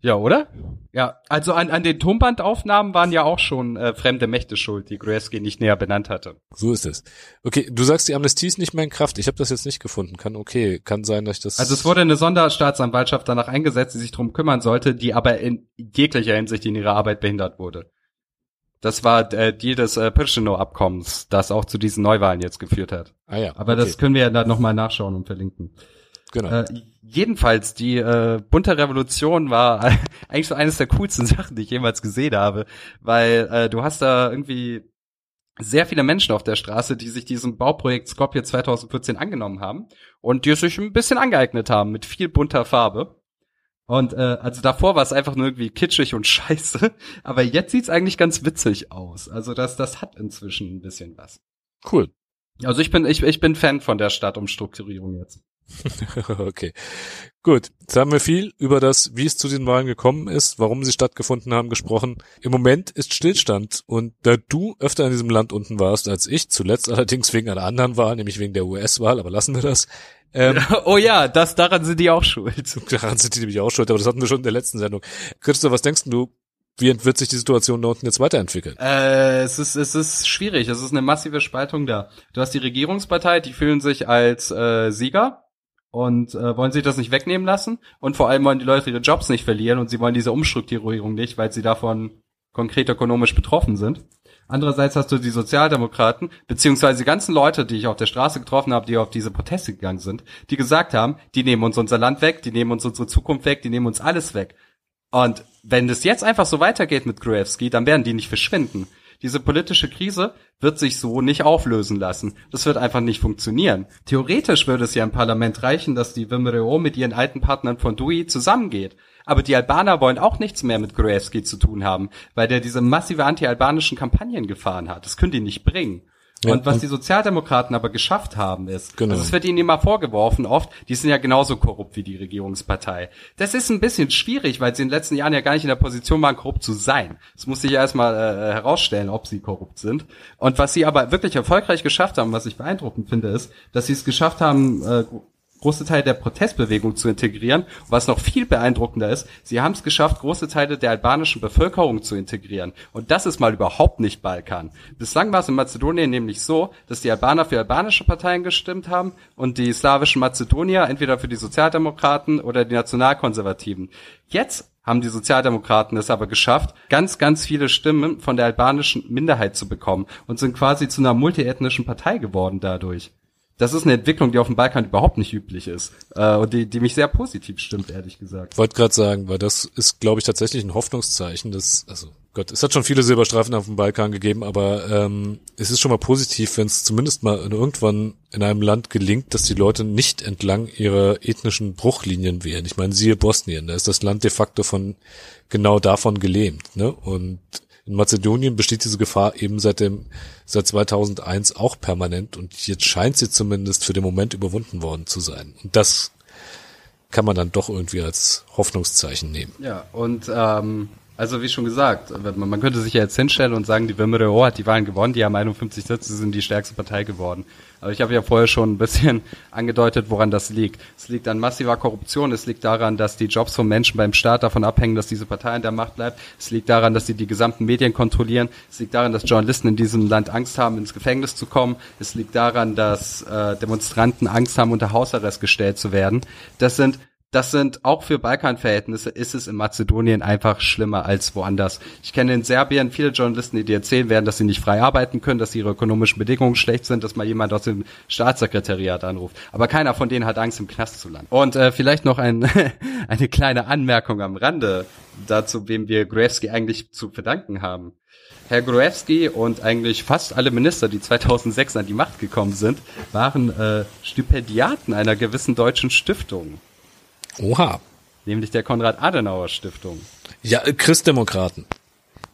Ja, oder? Ja, also an, an den Tonbandaufnahmen waren ja auch schon äh, fremde Mächte schuld, die Gruevski nicht näher benannt hatte. So ist es. Okay, du sagst, die Amnestie ist nicht mehr in Kraft. Ich habe das jetzt nicht gefunden. Kann okay, kann sein, dass ich das. Also es wurde eine Sonderstaatsanwaltschaft danach eingesetzt, die sich drum kümmern sollte, die aber in jeglicher Hinsicht in ihrer Arbeit behindert wurde. Das war äh, die des äh, Pirschenow-Abkommens, das auch zu diesen Neuwahlen jetzt geführt hat. ah ja, Aber okay, das können wir ja dann nochmal nachschauen und verlinken. Genau. Äh, jedenfalls, die äh, bunte Revolution war eigentlich so eines der coolsten Sachen, die ich jemals gesehen habe, weil äh, du hast da irgendwie sehr viele Menschen auf der Straße, die sich diesem Bauprojekt Skopje 2014 angenommen haben und die sich ein bisschen angeeignet haben mit viel bunter Farbe. Und äh, also davor war es einfach nur irgendwie kitschig und scheiße, aber jetzt sieht's eigentlich ganz witzig aus. Also das das hat inzwischen ein bisschen was. cool. Also ich bin ich, ich bin Fan von der Stadtumstrukturierung jetzt. okay. Gut. Jetzt haben wir viel über das, wie es zu den Wahlen gekommen ist, warum sie stattgefunden haben, gesprochen. Im Moment ist Stillstand. Und da du öfter in diesem Land unten warst als ich, zuletzt allerdings wegen einer anderen Wahl, nämlich wegen der US-Wahl, aber lassen wir das. Ähm, Oh ja, das daran sind die auch schuld. daran sind die nämlich auch schuld, aber das hatten wir schon in der letzten Sendung. Christoph, was denkst du, wie wird sich die Situation da unten jetzt weiterentwickeln? Äh, es ist es ist schwierig. Es ist eine massive Spaltung da. Du hast die Regierungspartei, die fühlen sich als äh, Sieger und äh, wollen sich das nicht wegnehmen lassen und vor allem wollen die Leute ihre Jobs nicht verlieren und sie wollen diese Umstrukturierung nicht, weil sie davon konkret ökonomisch betroffen sind. Andererseits hast du die Sozialdemokraten, beziehungsweise die ganzen Leute, die ich auf der Straße getroffen habe, die auf diese Proteste gegangen sind, die gesagt haben, die nehmen uns unser Land weg, die nehmen uns unsere Zukunft weg, die nehmen uns alles weg. Und wenn es jetzt einfach so weitergeht mit Gruevski, dann werden die nicht verschwinden. Diese politische Krise wird sich so nicht auflösen lassen. Das wird einfach nicht funktionieren. Theoretisch würde es ja im Parlament reichen, dass die VMRO mit ihren alten Partnern von DUI zusammengeht. Aber die Albaner wollen auch nichts mehr mit Gruevski zu tun haben, weil der diese massive anti-albanischen Kampagnen gefahren hat. Das können die nicht bringen. Ja, und was und- die Sozialdemokraten aber geschafft haben, ist, Genau. also es wird ihnen immer vorgeworfen oft, die sind ja genauso korrupt wie die Regierungspartei. Das ist ein bisschen schwierig, weil sie in den letzten Jahren ja gar nicht in der Position waren, korrupt zu sein. Es muss sich ja erstmal äh, herausstellen, ob sie korrupt sind. Und was sie aber wirklich erfolgreich geschafft haben, was ich beeindruckend finde, ist, dass sie es geschafft haben, äh, große Teile der Protestbewegung zu integrieren. Und was noch viel beeindruckender ist, sie haben es geschafft, große Teile der albanischen Bevölkerung zu integrieren. Und das ist mal überhaupt nicht Balkan. Bislang war es in Mazedonien nämlich so, dass die Albaner für albanische Parteien gestimmt haben und die slawischen Mazedonier entweder für die Sozialdemokraten oder die Nationalkonservativen. Jetzt haben die Sozialdemokraten es aber geschafft, ganz, ganz viele Stimmen von der albanischen Minderheit zu bekommen und sind quasi zu einer multiethnischen Partei geworden dadurch. Das ist eine Entwicklung, die auf dem Balkan überhaupt nicht üblich ist äh, und die, die mich sehr positiv stimmt, ehrlich gesagt. wollte gerade sagen, weil das ist, glaube ich, tatsächlich ein Hoffnungszeichen. Das, also Gott, es hat schon viele Silberstreifen auf dem Balkan gegeben, aber ähm, es ist schon mal positiv, wenn es zumindest mal in- irgendwann in einem Land gelingt, dass die Leute nicht entlang ihrer ethnischen Bruchlinien wählen. Ich meine, siehe Bosnien, da ist das Land de facto von genau davon gelähmt. Ne? Und in Mazedonien besteht diese Gefahr eben seit dem seit 2001 auch permanent und jetzt scheint sie zumindest für den Moment überwunden worden zu sein. Und das kann man dann doch irgendwie als Hoffnungszeichen nehmen. Ja, und ähm, also wie schon gesagt, man, könnte sich ja jetzt hinstellen und sagen, die VMRO hat die Wahlen gewonnen, die haben 51 Sitze, sind die stärkste Partei geworden. Aber ich habe ja vorher schon ein bisschen angedeutet, woran das liegt. Es liegt an massiver Korruption, es liegt daran, dass die Jobs von Menschen beim Staat davon abhängen, dass diese Partei in der Macht bleibt. Es liegt daran, dass sie die gesamten Medien kontrollieren. Es liegt daran, dass Journalisten in diesem Land Angst haben, ins Gefängnis zu kommen. Es liegt daran, dass äh, Demonstranten Angst haben, unter Hausarrest gestellt zu werden. Das sind das sind auch für Balkanverhältnisse ist es in Mazedonien einfach schlimmer als woanders. Ich kenne in Serbien viele Journalisten, die dir erzählen werden, dass sie nicht frei arbeiten können, dass ihre ökonomischen Bedingungen schlecht sind, dass mal jemand aus dem Staatssekretariat anruft. Aber keiner von denen hat Angst, im Knast zu landen. Und äh, vielleicht noch ein, eine kleine Anmerkung am Rande dazu, wem wir Gruevski eigentlich zu verdanken haben. Herr Gruevski und eigentlich fast alle Minister, die 2006 an die Macht gekommen sind, waren äh, Stipendiaten einer gewissen deutschen Stiftung Oha. nämlich der Konrad-Adenauer-Stiftung. Ja, äh, Christdemokraten.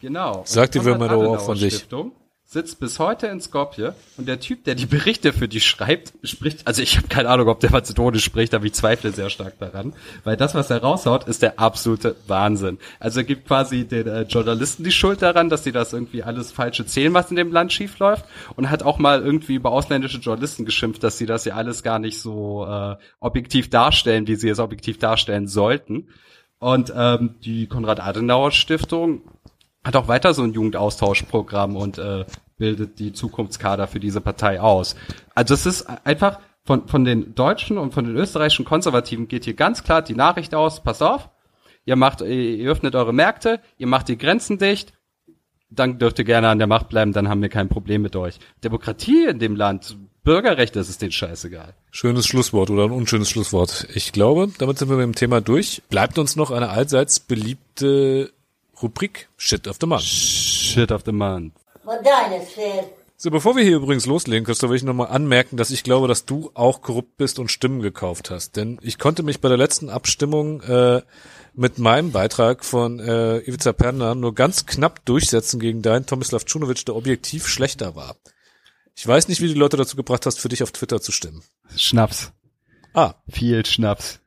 Genau. Sagt die Wilmerow auch von sich. Stiftung sitzt bis heute in Skopje und der Typ, der die Berichte für die schreibt, spricht, also ich habe keine Ahnung, ob der Mazedonisch spricht, aber ich zweifle sehr stark daran, weil das, was er raushaut, ist der absolute Wahnsinn. Also er gibt quasi den äh, Journalisten die Schuld daran, dass sie das irgendwie alles falsche zählen, was in dem Land schief läuft und hat auch mal irgendwie über ausländische Journalisten geschimpft, dass sie das ja alles gar nicht so äh, objektiv darstellen, wie sie es objektiv darstellen sollten. Und ähm, die Konrad-Adenauer-Stiftung hat auch weiter so ein Jugendaustauschprogramm und äh, bildet die Zukunftskader für diese Partei aus. Also es ist einfach von, von den deutschen und von den österreichischen Konservativen geht hier ganz klar die Nachricht aus, pass auf, ihr macht, ihr öffnet eure Märkte, ihr macht die Grenzen dicht, dann dürft ihr gerne an der Macht bleiben, dann haben wir kein Problem mit euch. Demokratie in dem Land, Bürgerrechte, das ist denen scheißegal. Schönes Schlusswort oder ein unschönes Schlusswort. Ich glaube, damit sind wir mit dem Thema durch. Bleibt uns noch eine allseits beliebte Rubrik Shit of the Month. Shit of the month. Vad deines fel. So, bevor wir hier übrigens loslegen, Christoph, will ich nochmal anmerken, dass ich glaube, dass du auch korrupt bist und Stimmen gekauft hast. Denn ich konnte mich bei der letzten Abstimmung äh, mit meinem Beitrag von äh, Ivica Perna nur ganz knapp durchsetzen gegen deinen Tomislav Čunovic, der objektiv schlechter war. Ich weiß nicht, wie du die Leute dazu gebracht hast, für dich auf Twitter zu stimmen. Schnaps. Ah, Viel Schnaps.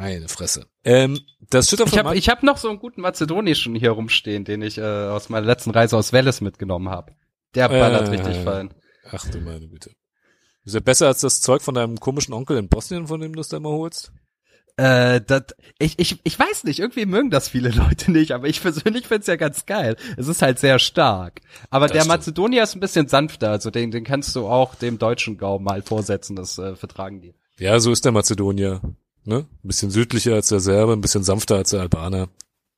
Meine Fresse. Ähm, das of Ich habe hab noch so einen guten Mazedonischen hier rumstehen, den ich äh, aus meiner letzten Reise aus Welles mitgenommen habe. Der ballert Äh. richtig fein. Ach du meine Güte. Ist er besser als das Zeug von deinem komischen Onkel in Bosnien, von dem du es da immer holst? Äh, dat, ich, ich, ich weiß nicht, irgendwie mögen das viele Leute nicht, aber ich persönlich find's ja ganz geil. Es ist halt sehr stark. Aber Das der stimmt. Mazedonier ist ein bisschen sanfter, also den, den kannst du auch dem deutschen Gaumen mal vorsetzen, das äh, vertragen die. Ja, so ist der Mazedonier. Ne? Ein bisschen südlicher als der Serbe, ein bisschen sanfter als der Albaner.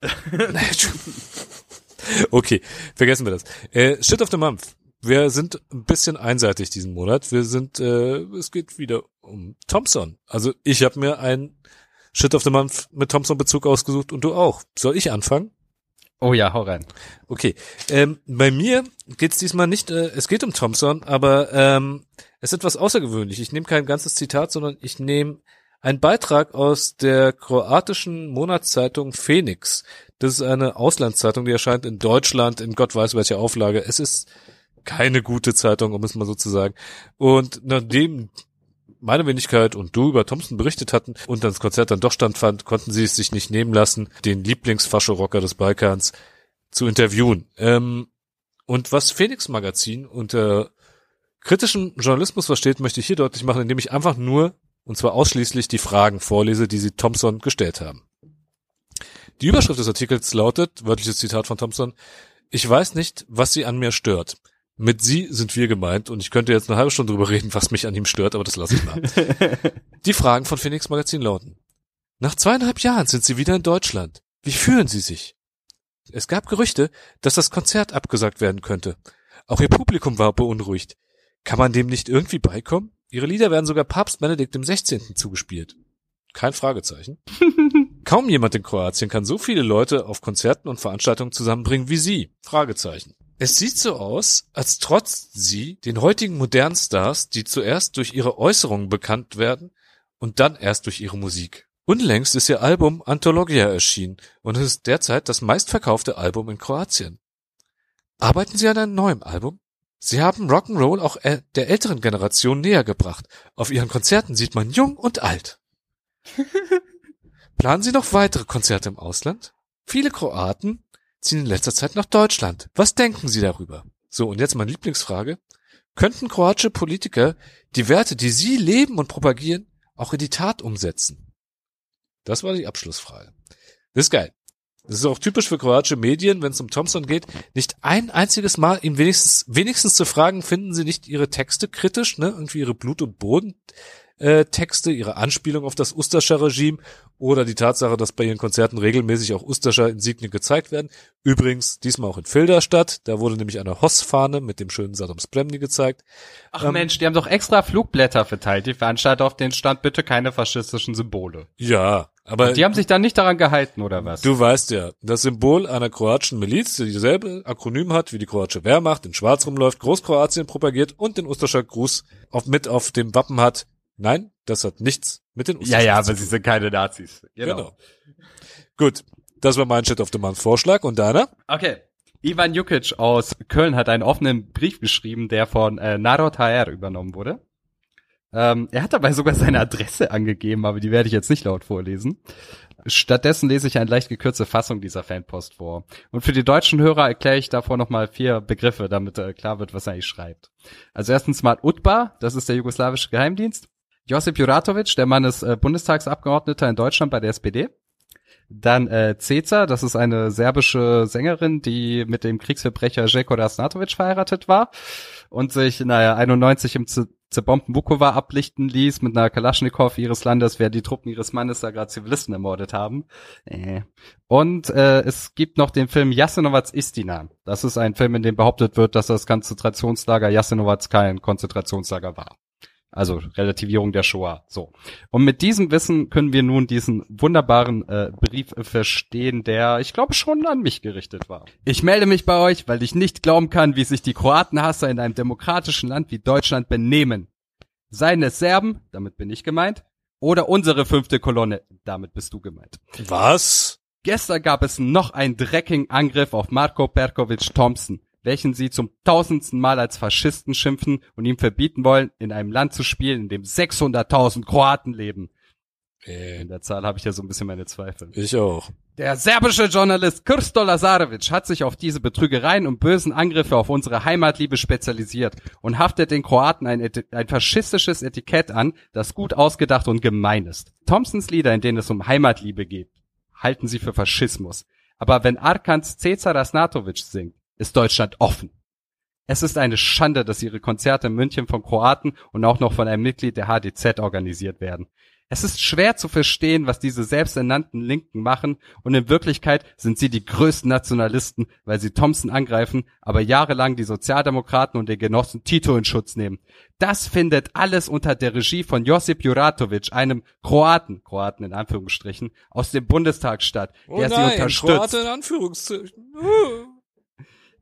okay, vergessen wir das. Äh, Shit of the Month. Wir sind ein bisschen einseitig diesen Monat. Wir sind, äh, es geht wieder um Thompson. Also ich habe mir ein Shit of the Month mit Thompson-Bezug ausgesucht und du auch. Soll ich anfangen? Oh ja, hau rein. Okay. Ähm, bei mir geht's diesmal nicht, äh, es geht um Thompson, aber ähm, es ist etwas außergewöhnlich. Ich nehme kein ganzes Zitat, sondern ich nehme einen Beitrag aus der kroatischen Monatszeitung Phoenix. Das ist eine Auslandszeitung, die erscheint in Deutschland in Gott weiß welcher Auflage. Es ist keine gute Zeitung, um es mal so zu sagen. Und nachdem meine Wenigkeit und du über Thompson berichtet hatten und das Konzert dann doch standfand, konnten sie es sich nicht nehmen lassen, den Lieblingsfascho-Rocker des Balkans zu interviewen. Ähm, und was Phoenix Magazin unter kritischen Journalismus versteht, möchte ich hier deutlich machen, indem ich einfach nur, und zwar ausschließlich, die Fragen vorlese, die sie Thompson gestellt haben. Die Überschrift des Artikels lautet, wörtliches Zitat von Thompson, ich weiß nicht, was sie an mir stört. Mit sie sind wir gemeint und ich könnte jetzt eine halbe Stunde drüber reden, was mich an ihm stört, aber das lasse ich mal. Die Fragen von Phoenix Magazin lauten. Nach zweieinhalb Jahren sind sie wieder in Deutschland. Wie fühlen sie sich? Es gab Gerüchte, dass das Konzert abgesagt werden könnte. Auch ihr Publikum war beunruhigt. Kann man dem nicht irgendwie beikommen? Ihre Lieder werden sogar Papst Benedikt im 16. zugespielt. Kein Fragezeichen. Kaum jemand in Kroatien kann so viele Leute auf Konzerten und Veranstaltungen zusammenbringen wie Sie. Fragezeichen. Es sieht so aus, als trotz sie den heutigen modernen Stars, die zuerst durch ihre Äußerungen bekannt werden und dann erst durch ihre Musik. Unlängst ist ihr Album Anthologia erschienen und es ist derzeit das meistverkaufte Album in Kroatien. Arbeiten Sie an einem neuen Album? Sie haben Rock'n'Roll auch der älteren Generation näher gebracht. Auf Ihren Konzerten sieht man jung und alt. Planen Sie noch weitere Konzerte im Ausland? Viele Kroaten ziehen in letzter Zeit nach Deutschland. Was denken Sie darüber? So, und jetzt meine Lieblingsfrage. Könnten kroatische Politiker die Werte, die Sie leben und propagieren, auch in die Tat umsetzen? Das war die Abschlussfrage. Das ist geil. Das ist auch typisch für kroatische Medien, wenn es um Thompson geht, nicht ein einziges Mal ihn wenigstens, wenigstens zu fragen, finden sie nicht ihre Texte kritisch, ne, irgendwie ihre Blut- und Boden, äh, Texte, ihre Anspielung auf das Ustascher Regime oder die Tatsache, dass bei ihren Konzerten regelmäßig auch Ustascher Insignien gezeigt werden. Übrigens diesmal auch in Filderstadt, da wurde nämlich eine Hoss-Fahne mit dem schönen Saddam Spremni gezeigt. Ach Ähm, Mensch, die haben doch extra Flugblätter verteilt. Die Veranstalter auf den stand bitte keine faschistischen Symbole. Ja, aber Die haben sich dann nicht daran gehalten, oder was? du weißt ja, das Symbol einer kroatischen Miliz, die dieselbe Akronym hat wie die kroatische Wehrmacht, in Schwarz rumläuft, Großkroatien propagiert und den Ustascher Gruß auf, mit auf dem Wappen hat. Nein, das hat nichts mit den ja, Ustascher ja, zu aber sie sind keine Nazis. Genau. Gut, das war mein Shit of the Month Vorschlag und deiner? Okay. Ivan Jukic aus Köln hat einen offenen Brief geschrieben, der von äh, Narod HR übernommen wurde. Ähm, er hat dabei sogar seine Adresse angegeben, aber die werde ich jetzt nicht laut vorlesen. Stattdessen lese ich eine leicht gekürzte Fassung dieser Fanpost vor. Und für die deutschen Hörer erkläre ich davor nochmal vier Begriffe, damit äh, klar wird, was er eigentlich schreibt. Also erstens mal UTBA, das ist der jugoslawische Geheimdienst. Josip Juratovic, der Mann ist äh, Bundestagsabgeordneter in Deutschland bei der SPD. Dann äh, Ceca, das ist eine serbische Sängerin, die mit dem Kriegsverbrecher Željko Rasnatovic verheiratet war und sich, naja, 91 im zerbombten Vukovar ablichten ließ mit einer Kalaschnikow ihres Landes, wer die Truppen ihres Mannes da gerade Zivilisten ermordet haben. Äh. Und äh, es gibt noch den Film Jasenovac Istina. Das ist ein Film, in dem behauptet wird, dass das Konzentrationslager Jasenovac kein Konzentrationslager war. Also Relativierung der Shoah. So. Und mit diesem Wissen können wir nun diesen wunderbaren äh, Brief verstehen, der, ich glaube, schon an mich gerichtet war. Ich melde mich bei euch, weil ich nicht glauben kann, wie sich die Kroatenhasser in einem demokratischen Land wie Deutschland benehmen. Seien es Serben, damit bin ich gemeint, oder unsere fünfte Kolonne, damit bist du gemeint. Was? Gestern gab es noch einen dreckigen Angriff auf Marko Perkovic Thompson, welchen sie zum tausendsten Mal als Faschisten schimpfen und ihm verbieten wollen, in einem Land zu spielen, in dem 600.000 Kroaten leben. Äh, In der Zahl habe ich ja so ein bisschen meine Zweifel. ich auch. Der serbische Journalist Krsto Lazarevic hat sich auf diese Betrügereien und bösen Angriffe auf unsere Heimatliebe spezialisiert und haftet den Kroaten ein, ein faschistisches Etikett an, das gut ausgedacht und gemein ist. Thompsons Lieder, in denen es um Heimatliebe geht, halten sie für Faschismus. Aber wenn Arkans Cezar Rasnatovic singt, ist Deutschland offen. Es ist eine Schande, dass ihre Konzerte in München von Kroaten und auch noch von einem Mitglied der HDZ organisiert werden. Es ist schwer zu verstehen, was diese selbsternannten Linken machen und in Wirklichkeit sind sie die größten Nationalisten, weil sie Thompson angreifen, aber jahrelang die Sozialdemokraten und den Genossen Tito in Schutz nehmen. Das findet alles unter der Regie von Josip Juratovic, einem Kroaten, Kroaten in Anführungsstrichen, aus dem Bundestag statt, der sie unterstützt Kroate in Anführungszeichen.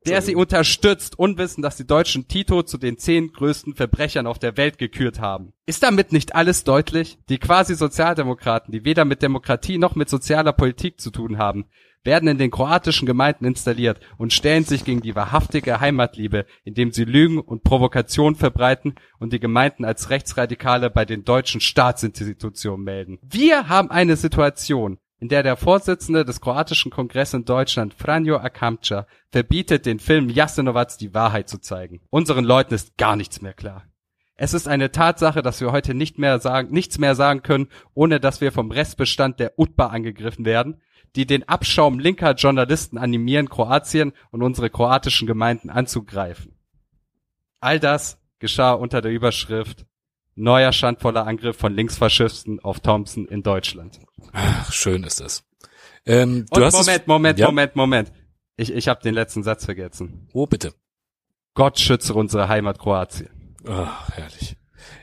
Der sie unterstützt, unwissend, dass die Deutschen Tito zu den zehn größten Verbrechern auf der Welt gekürt haben. Ist damit nicht alles deutlich? Die quasi Sozialdemokraten, die weder mit Demokratie noch mit sozialer Politik zu tun haben, werden in den kroatischen Gemeinden installiert und stellen sich gegen die wahrhaftige Heimatliebe, indem sie Lügen und Provokation verbreiten und die Gemeinden als Rechtsradikale bei den deutschen Staatsinstitutionen melden. Wir haben eine Situation, in der der Vorsitzende des kroatischen Kongresses in Deutschland, Franjo Akamca, verbietet, den Film Jasenovac die Wahrheit zu zeigen. Unseren Leuten ist gar nichts mehr klar. Es ist eine Tatsache, dass wir heute nicht mehr sagen, nichts mehr sagen können, ohne dass wir vom Restbestand der UTBA angegriffen werden, die den Abschaum linker Journalisten animieren, Kroatien und unsere kroatischen Gemeinden anzugreifen. All das geschah unter der Überschrift Neuer schandvoller Angriff von Linksfaschisten auf Thompson in Deutschland. Ach, schön ist das. Ähm, du Und hast Moment, Moment, ja? Moment, Moment. Ich, ich habe den letzten Satz vergessen. Oh, bitte. Gott schütze unsere Heimat Kroatien. Ach, herrlich.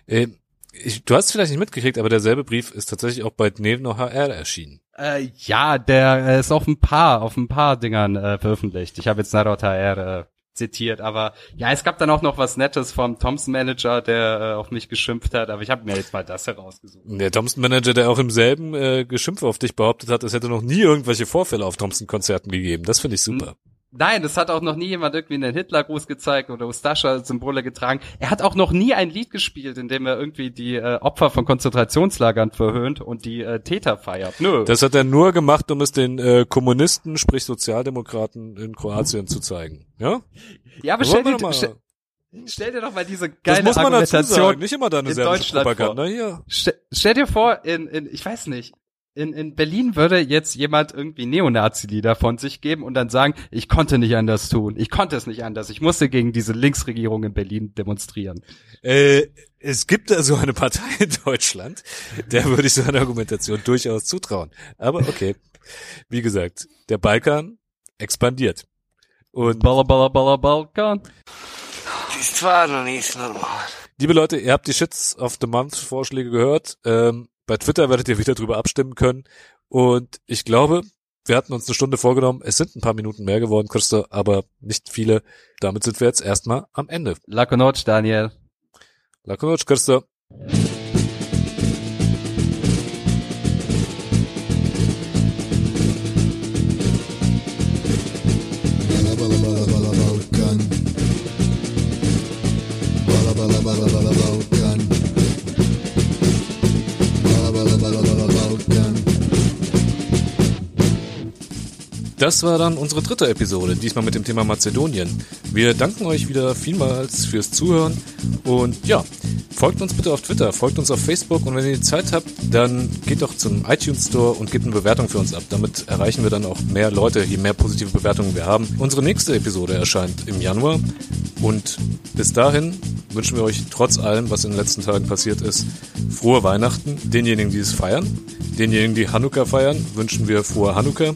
Ähm, ich, du hast es vielleicht nicht mitgekriegt, aber derselbe Brief ist tatsächlich auch bei Dnevno HR erschienen. Äh, ja, der ist auf ein paar, auf ein paar Dingern äh, veröffentlicht. Ich habe jetzt Narod HR äh, zitiert, aber ja, es gab dann auch noch was Nettes vom Thompson Manager, der äh, auf mich geschimpft hat, aber ich habe mir jetzt mal das herausgesucht. Der Thompson-Manager, der auch im selben äh, Geschimpf auf dich behauptet hat, es hätte noch nie irgendwelche Vorfälle auf Thompson-Konzerten gegeben. Das finde ich super. Nein, das hat auch noch nie jemand irgendwie einen Hitlergruß gezeigt oder Ustascha-Symbole getragen. Er hat auch noch nie ein Lied gespielt, in dem er irgendwie die äh, Opfer von Konzentrationslagern verhöhnt und die äh, Täter feiert. Nö. Das hat er nur gemacht, um es den äh, Kommunisten, sprich Sozialdemokraten in Kroatien zu zeigen. Ja? ja, aber stell dir, doch mal- stell, stell dir doch mal diese Das geile muss man dazu Argumentation. sagen. Nicht immer deine in Deutschland Propaganda hier. Stell, stell dir vor, in, in, ich weiß nicht, in, in Berlin würde jetzt jemand irgendwie Neonazi-Lieder von sich geben und dann sagen, ich konnte nicht anders tun. Ich konnte es nicht anders. Ich musste gegen diese Linksregierung in Berlin demonstrieren. Äh, es gibt da so eine Partei in Deutschland, der würde ich so eine Argumentation durchaus zutrauen. Aber okay. Wie gesagt, der Balkan expandiert. Und Balla, balla, balla, Balkan. Ti stvarno nisi normalan. liebe Leute, ihr habt die Shits of the Month Vorschläge gehört. Ähm, bei Twitter werdet ihr wieder drüber abstimmen können. Und ich glaube, wir hatten uns eine Stunde vorgenommen. Es sind ein paar Minuten mehr geworden, Christo, aber nicht viele. Damit sind wir jetzt erstmal am Ende. Lako noć, Daniel. Lakonoc, Christo. Das war dann unsere dritte Episode, diesmal mit dem Thema Mazedonien. Wir danken euch wieder vielmals fürs Zuhören und ja, folgt uns bitte auf Twitter, folgt uns auf Facebook und wenn ihr Zeit habt, dann geht doch zum iTunes Store und gebt eine Bewertung für uns ab. Damit erreichen wir dann auch mehr Leute, je mehr positive Bewertungen wir haben. Unsere nächste Episode erscheint im Januar und bis dahin wünschen wir euch trotz allem, was in den letzten Tagen passiert ist, frohe Weihnachten. Denjenigen, die es feiern, denjenigen, die Hanukkah feiern, wünschen wir frohe Hanukkah.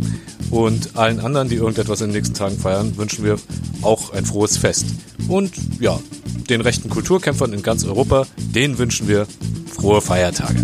Und allen anderen, die irgendetwas in den nächsten Tagen feiern, wünschen wir auch ein frohes Fest. Und ja, den rechten Kulturkämpfern in ganz Europa, denen wünschen wir frohe Feiertage.